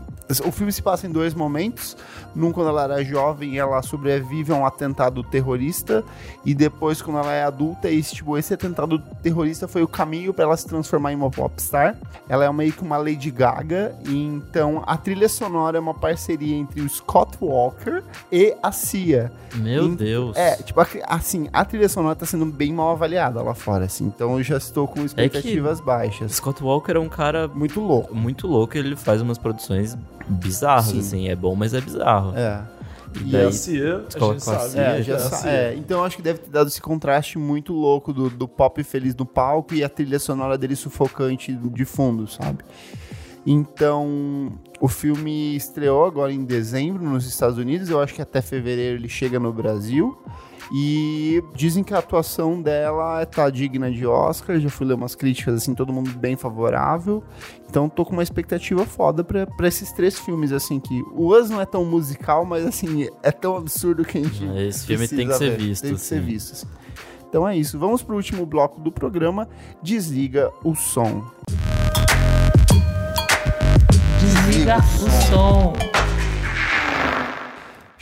O filme se passa em dois momentos. Num, quando ela era jovem, ela sobrevive a um atentado terrorista. E depois, quando ela é adulta, esse, tipo, esse atentado terrorista foi o caminho para ela se transformar em uma popstar. Ela é meio que uma Lady Gaga. E então, a trilha sonora é uma parceria entre o Scott Walker e a Cia. Meu Em- Deus. É, tipo, assim, a trilha sonora tá sendo bem mal avaliada lá fora, assim. Então, eu já estou com expectativas baixas. Scott Walker é um cara Muito louco. muito louco, ele faz umas produções bizarras, Sim. assim. É bom, mas é bizarro. É. E E daí, a Cia, a gente sabe. Cia, É, já sa- é, então eu acho que deve ter dado esse contraste muito louco do, do pop feliz no palco e a trilha sonora dele sufocante de fundo, sabe? Então, o filme estreou agora em dezembro nos Estados Unidos, eu acho que até fevereiro ele chega no Brasil. E dizem que a atuação dela tá digna de Oscar, já fui ler umas críticas assim, todo mundo bem favorável. Então tô com uma expectativa foda pra, pra esses três filmes, assim, que o Us não é tão musical, mas assim, é tão absurdo que a gente. Esse filme tem que ser ver, visto, Tem que ser visto. assim. Então é isso. Vamos pro último bloco do programa. Desliga o som. Desliga o som.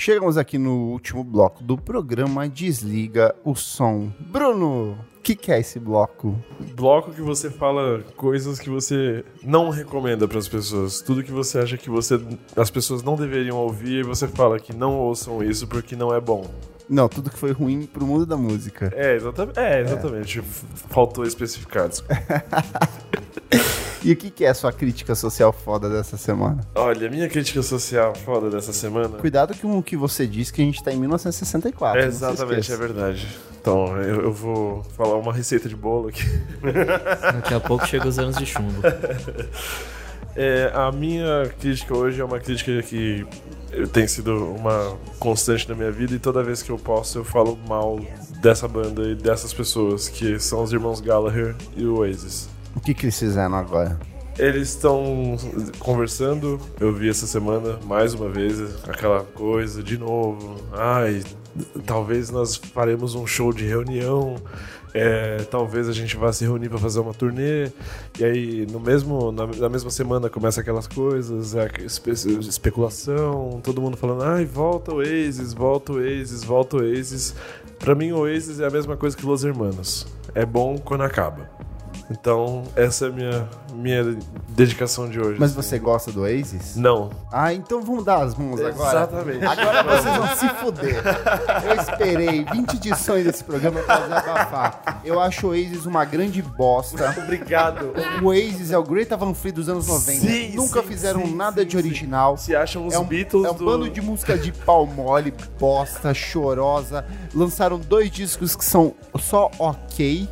Chegamos aqui no último bloco do programa Desliga o som. Bruno, o que, que é esse bloco? Bloco que você fala coisas que você não recomenda para as pessoas. Tudo que você acha que você, as pessoas não deveriam ouvir e você fala que não ouçam isso porque não é bom. Não, tudo que foi ruim pro mundo da música. É, exatamente. É, exatamente. Faltou especificar. desculpa. E o que, que é a sua crítica social foda dessa semana? Olha, minha crítica social foda dessa semana. Cuidado com o que você disse que a gente tá em 1964. É, exatamente, é verdade. Então, eu, eu vou falar uma receita de bolo aqui. daqui a pouco chega os anos de chumbo. É, a minha crítica hoje é uma crítica que tem sido uma constante na minha vida e toda vez que eu posso eu falo mal dessa banda e dessas pessoas, que são os irmãos Gallagher e o Oasis. O que, que eles fizeram agora? Eles estão conversando, eu vi essa semana mais uma vez aquela coisa de novo. Ai, talvez nós faremos um show de reunião. É, talvez a gente vá se reunir para fazer uma turnê. E aí, no mesmo, na, na mesma semana, começa aquelas coisas, a espe- especulação, todo mundo falando: ai, volta o Oasis, volta o Oasis, volta o Oasis. Pra mim, o Oasis é a mesma coisa que Los Hermanos. É bom quando acaba. Então, essa é a minha, minha dedicação de hoje. Mas assim. você gosta do Oasis? Não. Ah, então vamos dar as mãos agora. Exatamente. Agora vocês vão se fuder. Eu esperei 20 edições desse programa pra desabafar. Eu acho o Oasis uma grande bosta. Obrigado. O Oasis é o Greta Van Fleet dos anos 90. Sim, Nunca sim, fizeram sim, nada de original. Se acham os É um, Beatles é um do... bando de música de pau mole, bosta, chorosa. Lançaram dois discos que são só ok.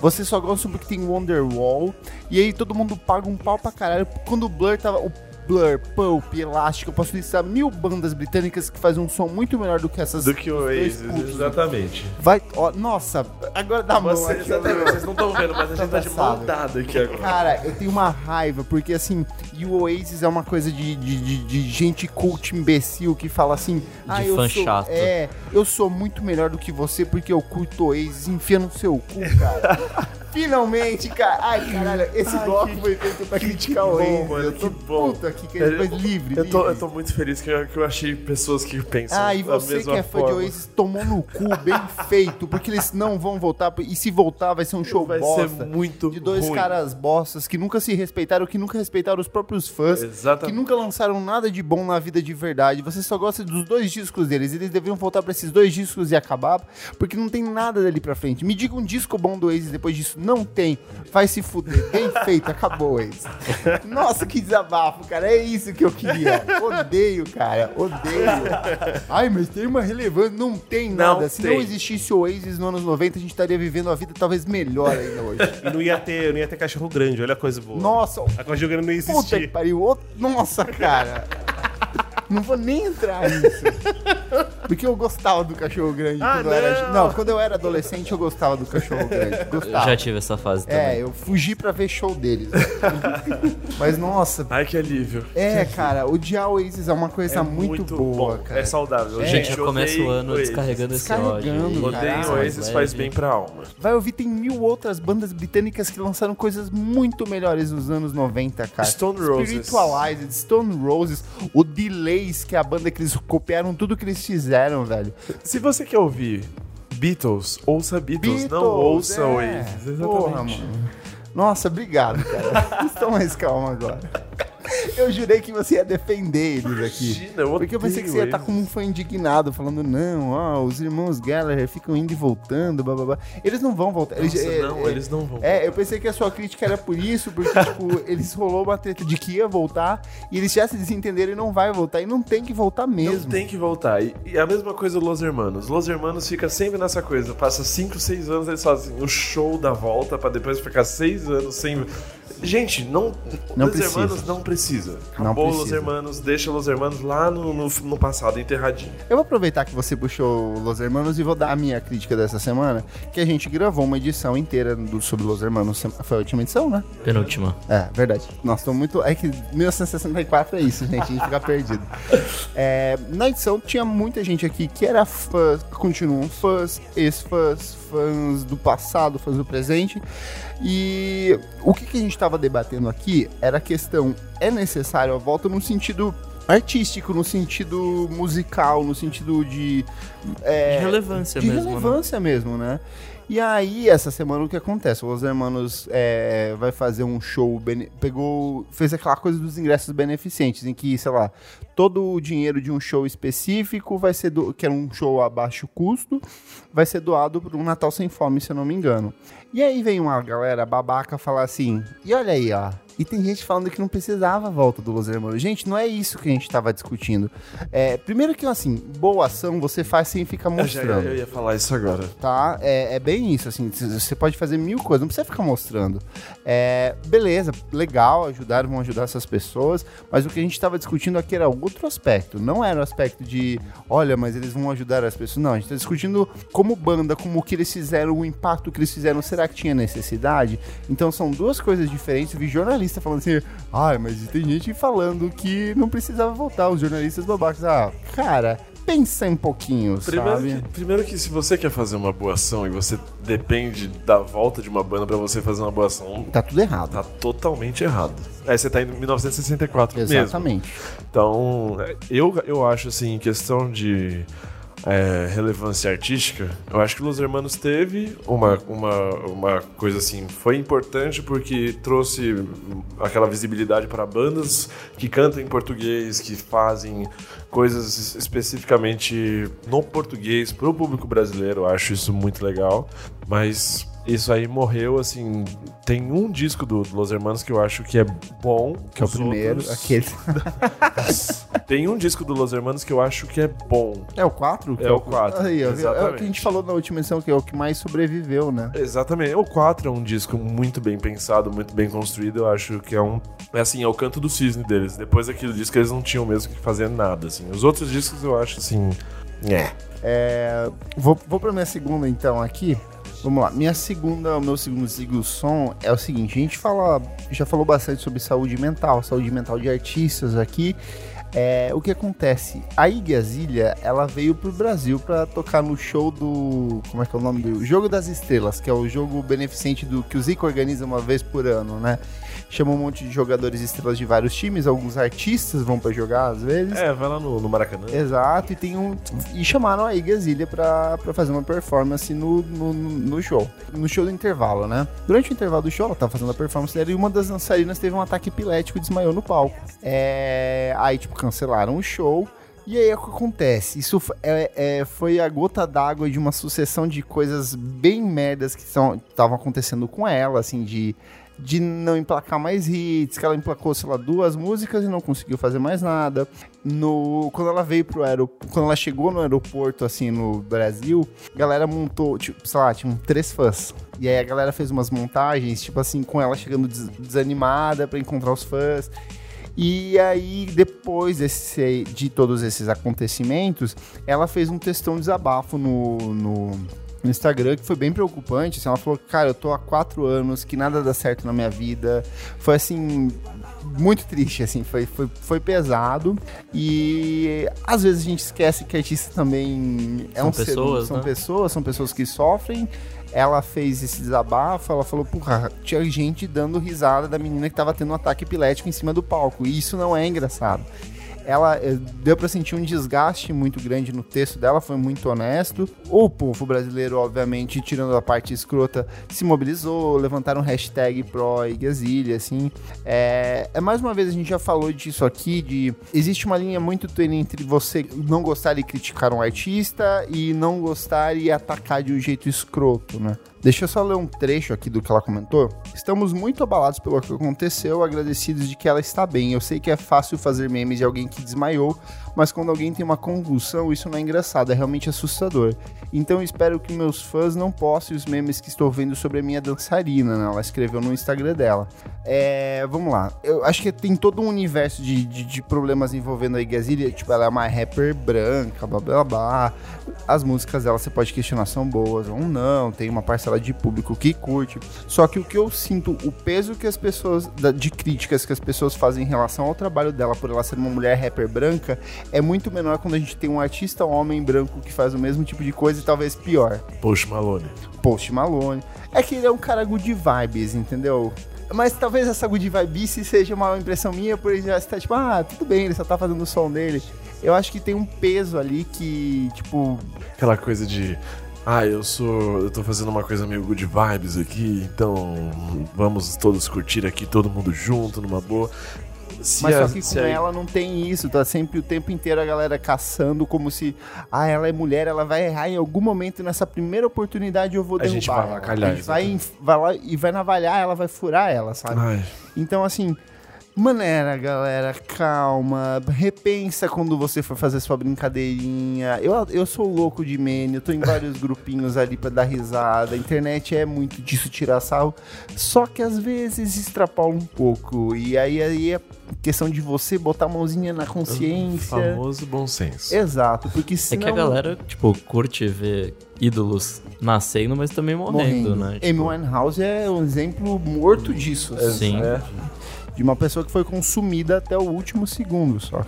Você só gosta porque tem Wonderwall. E aí todo mundo paga um pau pra caralho. Quando o Blur tava. O Blur, Pulp, Elástico. Eu posso listar mil bandas britânicas que fazem um som muito melhor do que essas. Do que o Oasis, putos. exatamente. Vai, ó, nossa, agora dá mão Você, aqui. exatamente, vocês não estão vendo, mas a gente tá de mão Abraçado. dada aqui agora. Cara, eu tenho uma raiva, porque assim, e o Oasis é uma coisa de, de, de, de gente cult imbecil que fala assim. ah, eu fã sou, chato. É, eu sou muito melhor do que você porque eu curto Oasis. Enfia no seu cu, cara. Finalmente, cara. Ai, caralho, esse bloco foi feito pra criticar o bom, Oasis. mano, eu tô que bom. puta aqui, que ele foi livre. Eu tô, livre. eu tô muito feliz que eu, que eu achei pessoas que pensam Ah, e você mesma que é fã forma. de Oasis tomou no cu, bem feito, porque eles não vão voltar. E se voltar, vai ser um show Vai bosta. ser muito De dois ruim. caras bostas que nunca se respeitaram, que nunca respeitaram os próprios fãs, Exatamente. que nunca lançaram nada de bom na vida de verdade. Você só gosta dos dois discos deles. Eles deveriam voltar pra esses dois discos e acabar, porque não tem nada dali pra frente. Me diga um disco bom do Oasis depois disso. Não tem. Vai se fuder. Bem feito, acabou, Oasis. Nossa, que desabafo, cara. É isso que eu queria. Odeio, cara. Odeio. Ai, mas tem uma relevância. Não tem Não nada. Se tem. não existisse o Oasis nos anos 90, a gente estaria vivendo a vida talvez melhor ainda hoje. E não ia ter, não ia ter cachorro grande, olha a coisa boa. Nossa, A cachorro grande não ia puta. Pariu. Nossa, cara. Não vou nem entrar nisso. Porque eu gostava do cachorro grande Ah, quando eu era. não. Não, quando eu era adolescente, eu gostava do cachorro grande. Eu Gostava. já tive essa fase É, também. eu fugi pra ver show deles. Mas nossa, Ai, que alívio. é, cara, odiar o Oasis é uma coisa É muito, boa, bom, cara. É saudável. É. Gente, já eu começa o ano Oasis. descarregando esse ódio. Descarregando, aí. caralho. Odeio Oasis, faz bem pra alma. Vai ouvir, tem mil outras bandas britânicas que lançaram coisas muito melhores nos anos 90, cara. Stone Roses. Spiritualized, Stone Roses, o Que é a banda que eles copiaram tudo que eles fizeram, velho. Se você quer ouvir Beatles, ouça Beatles, não ouça é. Oasis. Exatamente. Porra. Nossa, obrigado, cara. Estou mais calmo agora. Eu jurei que você ia defender eles aqui. Imagina, eu Porque eu pensei que você ia estar odeio como um fã indignado, falando, não, ó, os irmãos Gallagher ficam indo e voltando, blá blá blá. Eles não vão voltar. Eles, Nossa, é, não, é, eles não vão. É, eu pensei que a sua crítica era por isso, porque, tipo, eles rolou uma treta de que ia voltar e eles já se desentenderam e não vai voltar. E não tem que voltar mesmo. Não tem que voltar. E, e a mesma coisa Los Hermanos. Los Hermanos fica sempre nessa coisa. Passa 5, 6 anos eles fazem o show da volta pra depois ficar 6 anos sem. Gente, não. Não Los precisa. Hermanos não precisa. Não Acabou Los precisa. Hermanos, deixa Los Hermanos lá no, no, no passado, enterradinho. Eu vou aproveitar que você puxou Los Hermanos e vou dar a minha crítica dessa semana, que a gente gravou uma edição inteira do, sobre Los Hermanos. Foi a última edição, né? Penúltima. É, verdade. Nossa, tô muito. É que 1964 é isso, gente. A gente fica perdido. É, na edição tinha muita gente aqui que era fã, continuam fãs, ex-fãs, fãs do passado, fãs do presente. E o que, que a gente estava debatendo aqui era a questão: é necessário a volta no sentido artístico, no sentido musical, no sentido de. é, De relevância de mesmo, né? relevância mesmo, né? E aí, essa semana, o que acontece? Os Hermanos é, vai fazer um show, pegou, fez aquela coisa dos ingressos beneficentes, em que, sei lá, todo o dinheiro de um show específico vai ser, do, que era um show a baixo custo, vai ser doado para um Natal Sem Fome, se eu não me engano. E aí vem uma galera babaca falar assim, e olha aí, ó, e tem gente falando que não precisava a volta do Los Hermanos. Gente, não é isso que a gente tava discutindo. É, primeiro que, assim, boa ação você faz sem ficar Eu, já, mostrando eu ia falar isso agora. tá? É, é bem isso, assim, você pode fazer mil coisas, não precisa ficar mostrando. É, beleza, legal, ajudar, vão ajudar essas pessoas, mas o que a gente estava discutindo aqui era outro aspecto, não era o aspecto de, olha, mas eles vão ajudar as pessoas, não, a gente está discutindo como banda, como o que eles fizeram, o impacto que eles fizeram, será que tinha necessidade? Então são duas coisas diferentes, eu vi jornalista falando assim, ai, mas tem gente falando que não precisava voltar, os jornalistas babacas, ah, cara... Pensa um pouquinho, Primeiro sabe? que, primeiro que se você quer fazer uma boa ação e você depende da volta de uma banda pra você fazer uma boa ação, Tá tudo errado. tá totalmente errado. Aí você tá em 1964 mesmo. Exatamente. Então, eu, eu acho assim, em questão de é, relevância artística, eu acho que Los Hermanos teve uma, uma, uma coisa assim, foi importante porque trouxe aquela visibilidade para bandas que cantam em português, que fazem coisas especificamente no português para o público brasileiro, eu acho isso muito legal, mas isso aí morreu, assim. Tem um disco do Los Hermanos que eu acho que é bom. Que é o primeiro, outros- aquele. Tem um disco do Los Hermanos que eu acho que é bom. É o 4? É o quatro, Aí, ó, é o que a gente falou na última edição, que é o que mais sobreviveu, né? Exatamente. O 4 é um disco muito bem pensado, muito bem construído. Eu acho que é um. É assim, é o canto do cisne deles. Depois daquele disco, eles não tinham mesmo que fazer nada, assim. Os outros discos eu acho assim. É. É, vou, vou pra minha segunda, então, aqui. Vamos lá. Minha segunda, o meu segundo sigo som é o seguinte: a gente fala, já falou bastante sobre saúde mental, saúde mental de artistas aqui. É, o que acontece? A Iggy Azalea, ela veio pro Brasil pra tocar no show do. Como é que é o nome do? Jogo das Estrelas, que é o jogo beneficente do que o Zico organiza uma vez por ano, né? Chama um monte de jogadores estrelas de vários times, alguns artistas vão pra jogar às vezes. É, vai lá no, no Maracanã. Exato, e tem um. E chamaram a Iggy Azalea pra, pra fazer uma performance no, no, no show. No show do intervalo, né? Durante o intervalo do show, ela tava fazendo a performance dela e uma das dançarinas teve um ataque epilético e desmaiou no palco. É... Aí, tipo, cancelaram o show. E aí, o que acontece? Isso é- é- foi a gota d'água de uma sucessão de coisas bem merdas que estavam acontecendo com ela, assim, de, de não emplacar mais hits, que ela emplacou, sei lá, duas músicas e não conseguiu fazer mais nada. No, quando ela veio pro aeroporto, quando ela chegou no aeroporto, assim, no Brasil, a galera montou, tipo, sei lá, tinham três fãs. E aí a galera fez umas montagens, tipo assim, com ela chegando des- desanimada pra encontrar os fãs. E aí, depois desse, de todos esses acontecimentos, ela fez um textão de desabafo no, no, no Instagram que foi bem preocupante. assim, ela falou: Cara, eu tô há quatro anos, que nada dá certo na minha vida. Foi assim. Muito triste, assim, foi, foi, foi pesado. E às vezes a gente esquece que artista também é São um ser- pessoas, são né? pessoas, são pessoas que sofrem. Ela fez esse desabafo, ela falou, porra, tinha gente dando risada da menina que tava tendo um ataque epilético em cima do palco. E isso não é engraçado. Ela eh, deu pra sentir um desgaste muito grande no texto dela, foi muito honesto. O povo brasileiro, obviamente, tirando a parte escrota, se mobilizou, levantaram hashtag pro Igazilha, assim. É, é mais uma vez a gente já falou disso aqui, de existe uma linha muito tênue entre você não gostar e criticar um artista e não gostar e atacar de um jeito escroto, né? Deixa eu só ler um trecho aqui do que ela comentou. Estamos muito abalados pelo que aconteceu, agradecidos de que ela está bem. Eu sei que é fácil fazer memes de alguém que desmaiou, mas quando alguém tem uma convulsão, isso não é engraçado, é realmente assustador. Então espero que meus fãs não postem os memes que estou vendo sobre a minha dançarina, né? Ela escreveu no Instagram dela. É, vamos lá. Eu acho que tem todo um universo de, de, de problemas envolvendo a Iggy Azalea. Tipo, ela é uma rapper branca, blá blá blá. As músicas dela você pode questionar são boas ou não. Tem uma parcela de público que curte. Só que o que eu sinto, o peso que as pessoas, de críticas que as pessoas fazem em relação ao trabalho dela por ela ser uma mulher rapper branca, é muito menor quando a gente tem um artista homem branco que faz o mesmo tipo de coisa e talvez pior. Post Malone. Post Malone. É que ele é um cara good vibes, entendeu? Mas talvez essa good vibice seja uma impressão minha, por ele já estar tipo, ah, tudo bem, ele só tá fazendo o som dele. Eu acho que tem um peso ali que, tipo, Aquela coisa de. Ah, eu sou. Eu tô fazendo uma coisa meio good vibes aqui, então vamos todos curtir aqui, todo mundo junto, numa boa. Se mas a- só que com a- ela não tem isso, tá sempre o tempo inteiro a galera caçando como se, ah, ela é mulher, ela vai errar em algum momento nessa primeira oportunidade eu vou A derrubar gente vai ela. avacalhar, A gente vai, vai lá e vai navalhar ela, vai furar ela, sabe? Ai, Então, assim, maneira, galera, calma, repensa quando você for fazer sua brincadeirinha. Eu, eu sou louco de meme, eu tô em vários grupinhos ali pra dar risada. A internet é muito disso, tirar sarro. Só que às vezes extrapola um pouco. E aí, aí é questão de você botar a mãozinha na consciência. famoso bom senso. Exato, porque É senão... que a galera, tipo, curte ver ídolos nascendo, mas também morrendo, né? Amy Tipo, Winehouse é um exemplo morto disso. assim. Sim. É. De uma pessoa que foi consumida até o último segundo só.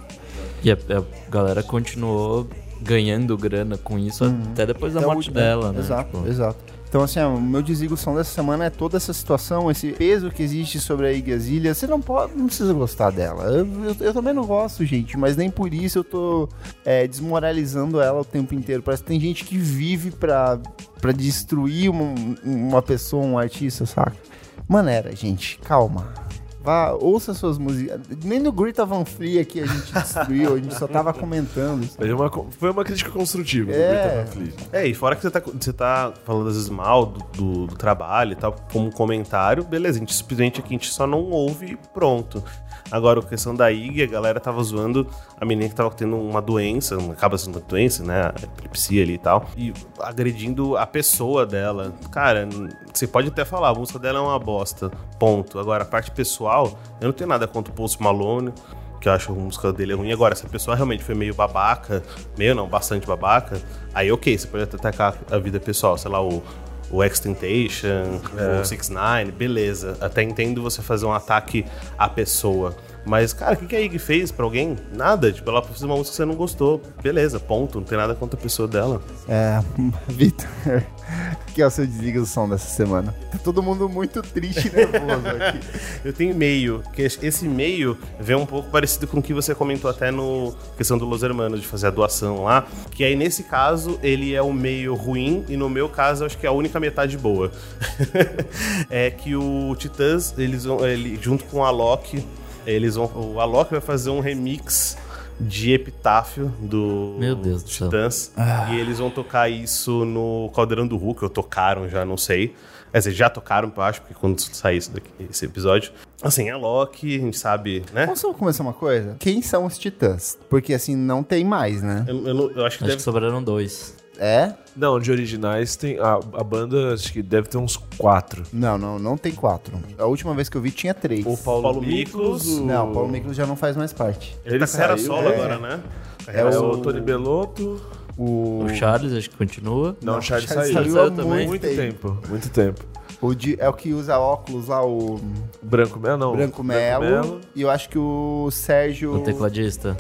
E a, a galera continuou ganhando grana com isso até depois da Até o morte dela, né? Exato, Tipo, exato. Então, assim, ó, o meu desligação dessa semana é toda essa situação, esse peso que existe sobre a Iggy Azalea. Você não pode, não precisa gostar dela. Eu, eu- eu também não gosto, gente, mas nem por isso eu tô é, desmoralizando ela o tempo inteiro. Parece que tem gente que vive pra, pra destruir uma, uma pessoa, um artista, saca? Maneira, gente, calma. Vá, ouça suas músicas. Nem no Greta Van Fleet aqui a gente destruiu, a gente só tava comentando. Foi uma, foi uma crítica construtiva do É. Greta Van Fleet. É, e fora que você tá, você tá falando às vezes mal do, do- do trabalho e tal, como comentário, beleza, a gente simplesmente aqui a gente só não ouve e pronto. Agora, a questão da IG, a galera tava zoando a menina que tava tendo uma doença, acaba sendo uma doença, né? Epilepsia ali e tal, e agredindo a pessoa dela. Cara, você pode até falar, a música dela é uma bosta, ponto. Agora, a parte pessoal, eu não tenho nada contra o Post Malone, que eu acho a música dele ruim. Agora, se a pessoa realmente foi meio babaca, meio não, bastante babaca, aí ok, você pode até atacar a vida pessoal, sei lá, o, o X-Temptation, o 6 9 beleza. Até entendo você fazer um ataque à pessoa. Mas, cara, o que, que a Ig fez pra alguém? Nada. Tipo, ela fez uma música que você não gostou. Beleza, ponto. Não tem nada contra a pessoa dela. É, Vitor, que é o seu desliga do som dessa semana? Tá todo mundo muito triste e nervoso aqui. Eu tenho e-mail, que esse e-mail vem um pouco parecido com o que você comentou até no questão do Los Hermanos, de fazer a doação lá. Que aí, nesse caso, ele é o meio ruim, e no meu caso, eu acho que é a única metade boa. é que o Titãs, eles ele, junto com o Alok, eles vão. O Alok vai fazer um remix de Epitáfio do Meu Deus do céu. Titãs. E eles vão tocar isso no Caldeirão do Hulk, ou tocaram já, não sei. Quer dizer, já tocaram, eu acho, porque quando sair isso daqui, esse episódio. Assim, é Loki, a gente sabe, né? Vamos só começar uma coisa? Quem são os titãs? Porque assim, não tem mais, né? Eu, eu não- eu acho que Acho deve que sobraram dois. É? Não, de originais tem. A, a banda acho que deve ter uns quatro. Não, não, não tem quatro. A última vez que eu vi tinha três. O Paulo, Paulo Miklos, Miklos, o... Não, o Paulo Miklos já não faz mais parte. Ele, tá ele carreira saiu, solo é. agora, né? É Carreira É o Tony Belotto. O, O Charles, acho que continua. Não, o Charles Charles saiu. saiu Saiu há também. Muito tempo, muito tempo. o de- é o que usa óculos lá, o Branco Melo, não. Branco Melo. E eu acho que o Sérgio. O tecladista.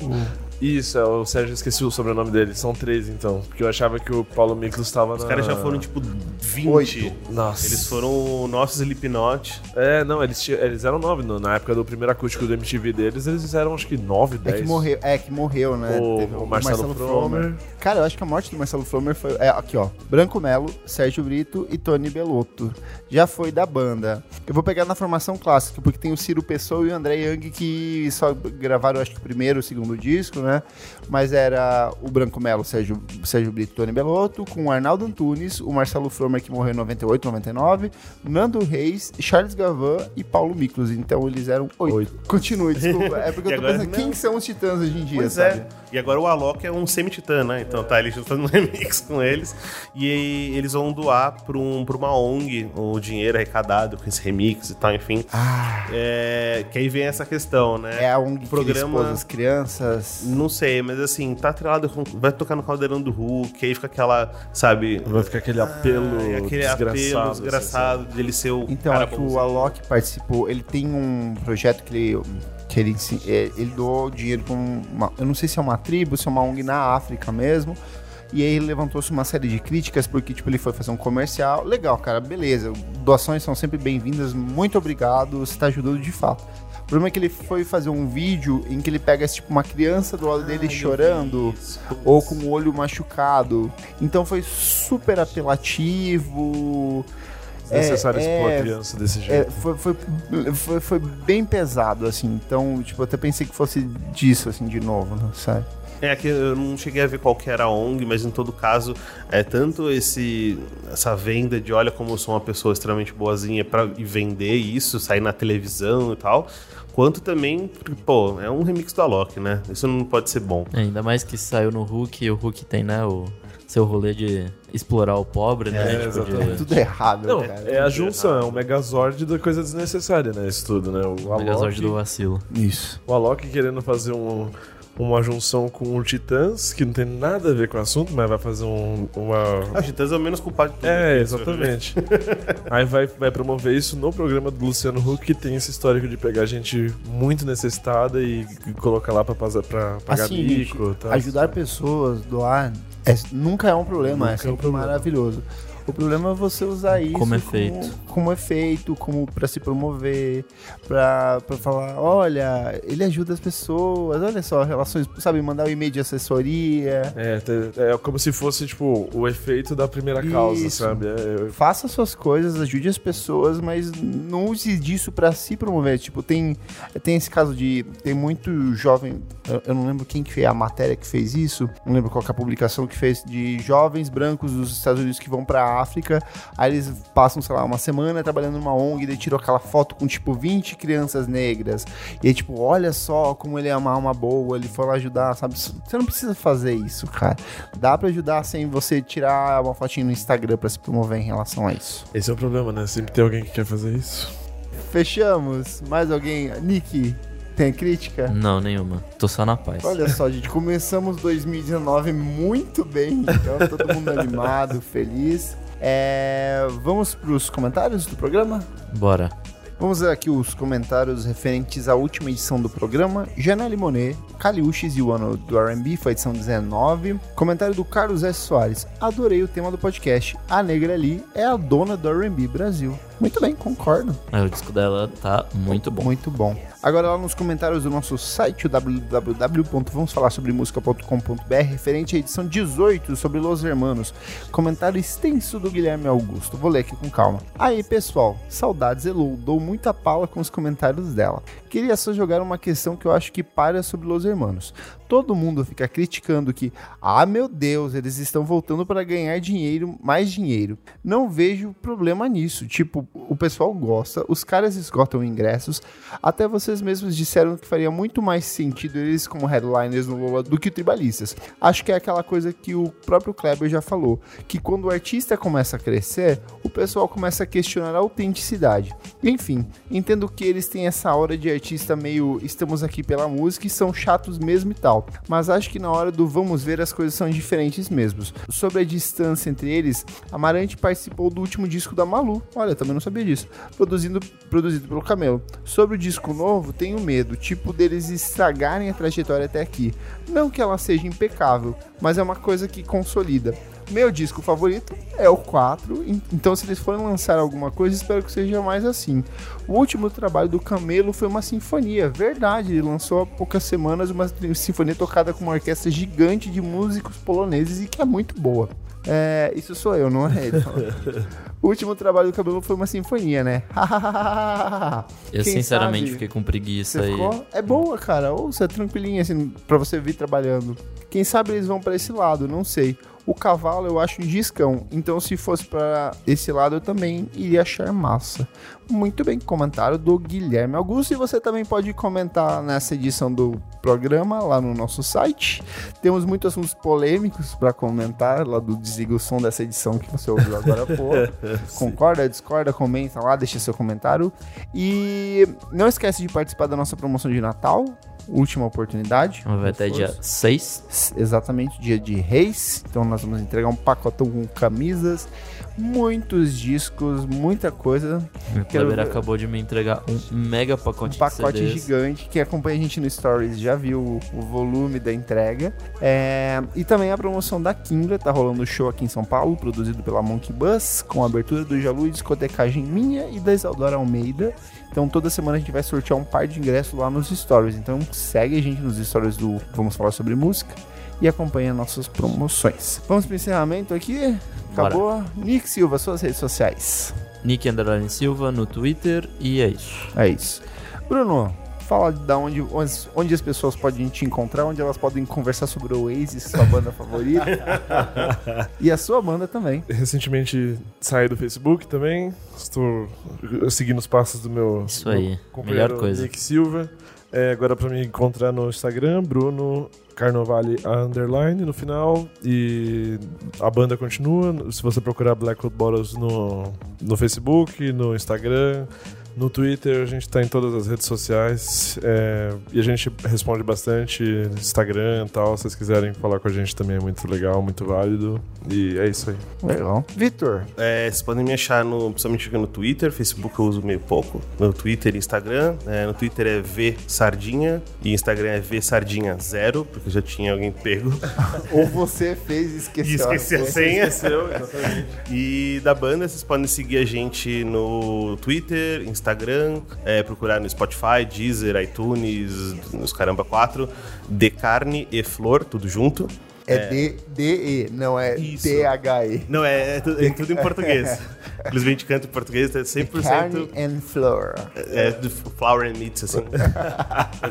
Isso, é o Sérgio, esqueci o sobrenome dele. São três, então. Porque eu achava que o Paulo Miklos estava Os na... caras já foram, tipo, 20. Oito. Nossa. Eles foram nossos Slipknot. É, não, eles, eles eram nove. no- Na época do primeiro acústico do MTV deles, eles eram acho que nove, É dez. que morreu, é que morreu, né? O- Teve o Marcelo Fromer. Cara, eu acho que a morte do Marcelo Fromer foi. É, aqui, ó. Branco Melo, Sérgio Brito e Tony Belotto. Já foi da banda. Eu vou pegar na formação clássica, porque tem o Ciro Pessoa e o André Young que só gravaram, acho que o primeiro o segundo disco, né? né? Mas era o Branco Melo, Sérgio, Sérgio Brito Tony Belotto, com o Arnaldo Antunes, o Marcelo Fromer, que morreu em 98, 99, Nando Reis, Charles Gavan e Paulo Miklos. Então eles eram oito. Oito. Continue, desculpa. É porque eu tô pensando, não. quem são os titãs hoje em dia, Pois sabe? é. E agora o Alok é um semi-titã, né? Então tá, eles estão fazendo um remix com eles. E eles vão doar pra, um, pra uma ONG o dinheiro arrecadado com esse remix e tal, enfim. Ah, É, que aí vem essa questão, né? é a ONG que programa- expôs as crianças. Não sei, mas assim, tá atrelado com. Vai tocar no Caldeirão do Hulk, aí fica aquela, sabe. Vai ficar aquele apelo ai, aquele desgraçado. apelo assim, desgraçado de ele ser o. Então, cara é que o. Alok participou, ele tem um projeto que ele, que ele, é, ele doou dinheiro pra uma, eu não sei se é uma tribo, se é uma ONG na África mesmo, e aí ele levantou-se uma série de críticas, porque, tipo, ele foi fazer um comercial, legal, cara, beleza, doações são sempre bem-vindas, muito obrigado, você tá ajudando de fato. O problema é que ele foi fazer um vídeo em que ele pega, tipo, uma criança do lado dele chorando, ou com o olho machucado. Então foi super apelativo. Desnecessário É, expor é, a criança desse É, jeito. foi, foi, foi, foi bem pesado, assim. Então, tipo, eu até pensei que fosse disso, assim, de novo, né? Sabe? É que eu não cheguei a ver qual que era a ONG, mas em todo caso, é tanto esse essa venda de olha como eu sou uma pessoa extremamente boazinha para e vender isso, sair na televisão e tal, quanto também, pô, é um remix do Alok, né? Isso não pode ser bom. É, ainda mais que saiu no Hulk e o Hulk tem, né, o seu rolê de explorar o pobre, né? É, tipo, de- exatamente. Tudo errado, Não, cara. é a junção, é um megazord da coisa desnecessária, né? Isso tudo, né? O o Megazord do Alok, vacilo. Isso. o Alok querendo fazer um, uma junção com o Titãs, que não tem nada a ver com o assunto, mas vai fazer um, uma. A Titãs é o menos culpado de tudo. É, isso, né? exatamente. Aí vai, vai promover isso no programa do Luciano Huck, que tem esse histórico de pegar gente muito necessitada e colocar lá pra, pasa- pra pagar Assim, gente, tá? ajudar pessoas, doar, é- nunca é um problema, Nunca é é um sempre problema. maravilhoso. O problema é você usar isso Como efeito. como efeito, como para se promover, pra, pra falar, olha, ele ajuda as pessoas, olha só, relações, sabe, mandar um e-mail de assessoria. É, é como se fosse, tipo, o efeito da primeira causa, Isso. sabe? É, Faça suas coisas, ajude as pessoas, mas não use disso pra se promover. Tipo, tem, tem esse caso de. Tem muito jovem. Eu, eu não lembro quem que fez a matéria que fez isso. Não lembro qual que é a publicação que fez de jovens brancos dos Estados Unidos que vão pra África. Aí eles passam, sei lá, uma semana trabalhando numa ONG. E daí tirou aquela foto com, tipo, 20 crianças negras. E aí, tipo, olha só como ele é uma alma boa. Ele foi lá ajudar, sabe? Você não precisa fazer isso, cara. Dá pra ajudar sem você tirar uma fotinha no Instagram pra se promover em relação a isso. esse é o problema, né? Sempre tem alguém que quer fazer isso. Fechamos. Mais alguém? Nick, tem crítica? Não, nenhuma. Tô só na paz. Olha só, gente, começamos 2019 muito bem. Então, todo mundo animado, feliz. É, vamos pros comentários do programa? Bora. Vamos ver aqui os comentários referentes à última edição do programa. Janelle Monet, Caliuches e o ano do R&B, foi a edição 19. Comentário do Carlos S. Soares. Adorei o tema do podcast. A Negra ali é a dona do R&B Brasil. Muito bem, concordo. É, o disco dela tá muito bom. Muito bom. Agora lá nos comentários do nosso site, www.vamosfalarsobremusica.com.br, referente à edição 18 sobre Los Hermanos. Comentário extenso do Guilherme Augusto. Vou ler aqui com calma. Aí, pessoal, saudades Elu, dou muita pala com os comentários dela. Queria só jogar uma questão que eu acho que para sobre Los Hermanos. Todo mundo fica criticando que, ah, meu Deus, eles estão voltando para ganhar dinheiro, mais dinheiro. Não vejo problema nisso. Tipo, o pessoal gosta, os caras esgotam ingressos. Até vocês mesmos disseram que faria muito mais sentido eles como headliners no Lola do que tribalistas. Acho que é aquela coisa que o próprio Kleber já falou, que quando o artista começa a crescer, o pessoal começa a questionar a autenticidade. Enfim, entendo que eles têm essa hora de artista meio estamos aqui pela música e são chatos mesmo e tal. Mas acho que na hora do vamos ver as coisas são diferentes mesmo. Sobre a distância entre eles, Amarante participou do último disco da Malu. Olha, também não sabia disso. Produzindo, produzido pelo Camelo. Sobre o disco novo, tenho medo, tipo deles estragarem a trajetória até aqui. Não que ela seja impecável, mas é uma coisa que consolida. Meu disco favorito é o 4, en- então se eles forem lançar alguma coisa, espero que seja mais assim. O último trabalho do Camelo foi uma sinfonia, verdade, ele lançou há poucas semanas uma sinfonia tocada com uma orquestra gigante de músicos poloneses e que é muito boa. É, isso sou eu, não é ele. o último trabalho do Camelo foi uma sinfonia, né? Eu Quem sinceramente sabe? fiquei com preguiça aí. É boa, cara. Ouça, é tranquilinha, assim, pra você vir trabalhando. Quem sabe eles vão pra esse lado, não sei. O cavalo eu acho um discão, então se fosse pra esse lado eu também iria achar massa. Muito bem, comentário do Guilherme Augusto. E você também pode comentar nessa edição do programa lá no nosso site. Temos muitos assuntos polêmicos pra comentar lá do Desliga o Som dessa edição que você ouviu agora há pouco. Concorda, discorda, comenta lá, deixa seu comentário. E não esquece de participar da nossa promoção de Natal, última oportunidade. Vai até dia 6. Exatamente, dia de reis. Então nós vamos entregar um pacotão com camisas, muitos discos, muita coisa. O Kleber acabou de me entregar um mega Um pacote, pacote de CDs. gigante. Quem acompanha a gente no Stories já viu o, o volume da entrega. É, e também a promoção da Kimbra, tá rolando show aqui em São Paulo, produzido pela Monkey Bus, com a abertura do Jalu e discotecagem minha e da Isadora Almeida. Então toda semana a gente vai sortear um par de ingressos lá nos stories. Então segue a gente nos stories do Vamos Falar Sobre Música e acompanha nossas promoções. Vamos pro encerramento aqui? Bora. Acabou? Nick Silva, suas redes sociais. Nick Underline Silva no Twitter e é isso. É isso. Bruno, fala da onde, onde, as pessoas podem te encontrar, onde elas podem conversar sobre o Oasis, sua banda favorita. e a sua banda também. Recentemente saí do Facebook também. Estou seguindo os passos do meu, Isso aí, melhor coisa. Nick Silva. É, agora pra me encontrar no Instagram, Bruno Carnovale underline no final. E a banda continua. Se você procurar Blackwood Bottles no, no Facebook, no Instagram, No Twitter, a gente tá em todas as redes sociais é, e a gente responde bastante, Instagram e tal. Se vocês quiserem falar com a gente também é muito legal, muito válido. E é isso aí. Legal. Vitor, É, vocês podem me achar no, principalmente no Twitter, Facebook eu uso meio pouco. No Twitter e Instagram. É, no Twitter é V Sardinha e Instagram é V Sardinha Zero, porque já tinha alguém pego ou você fez e e esqueceu. esqueci a senha. E da banda, vocês podem seguir a gente no Twitter, Instagram, é, procurar no Spotify, Deezer, iTunes, nos Caramba 4, De Carne e Flor, tudo junto. É D-D-E, não é. T-H-E. Não, é, é tu- é tudo em português. Gente canta em português, é 100%. Carne and flour. É do flower and meat, assim.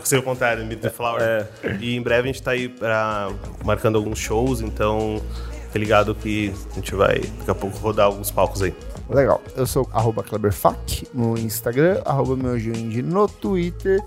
Sei o contrário, meat and flower. E em breve a gente tá aí pra, marcando alguns shows, então fica ligado que a gente vai daqui a pouco rodar alguns palcos aí. Legal. Eu sou arroba Kleberfac no Instagram, arroba no Twitter.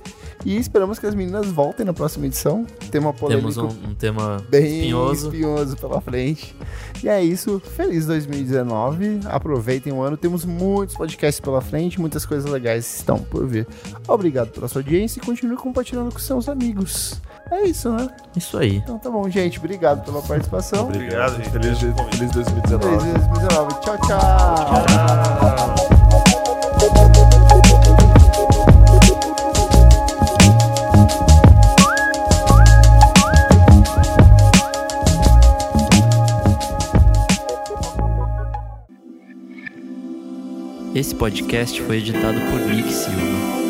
E esperamos que as meninas voltem na próxima edição. Tema polêmico Temos um, um tema bem espinhoso. espinhoso pela frente. E é isso. Feliz 2019. Aproveitem o ano. Temos muitos podcasts pela frente. Muitas coisas legais estão por vir. Obrigado pela sua audiência e continue compartilhando com seus amigos. É isso, né? Isso aí. Então tá bom, gente. Obrigado pela participação. Obrigado, gente. Feliz, feliz 2019. Feliz 2019. Tchau, tchau. Esse podcast foi editado por Nick Silva.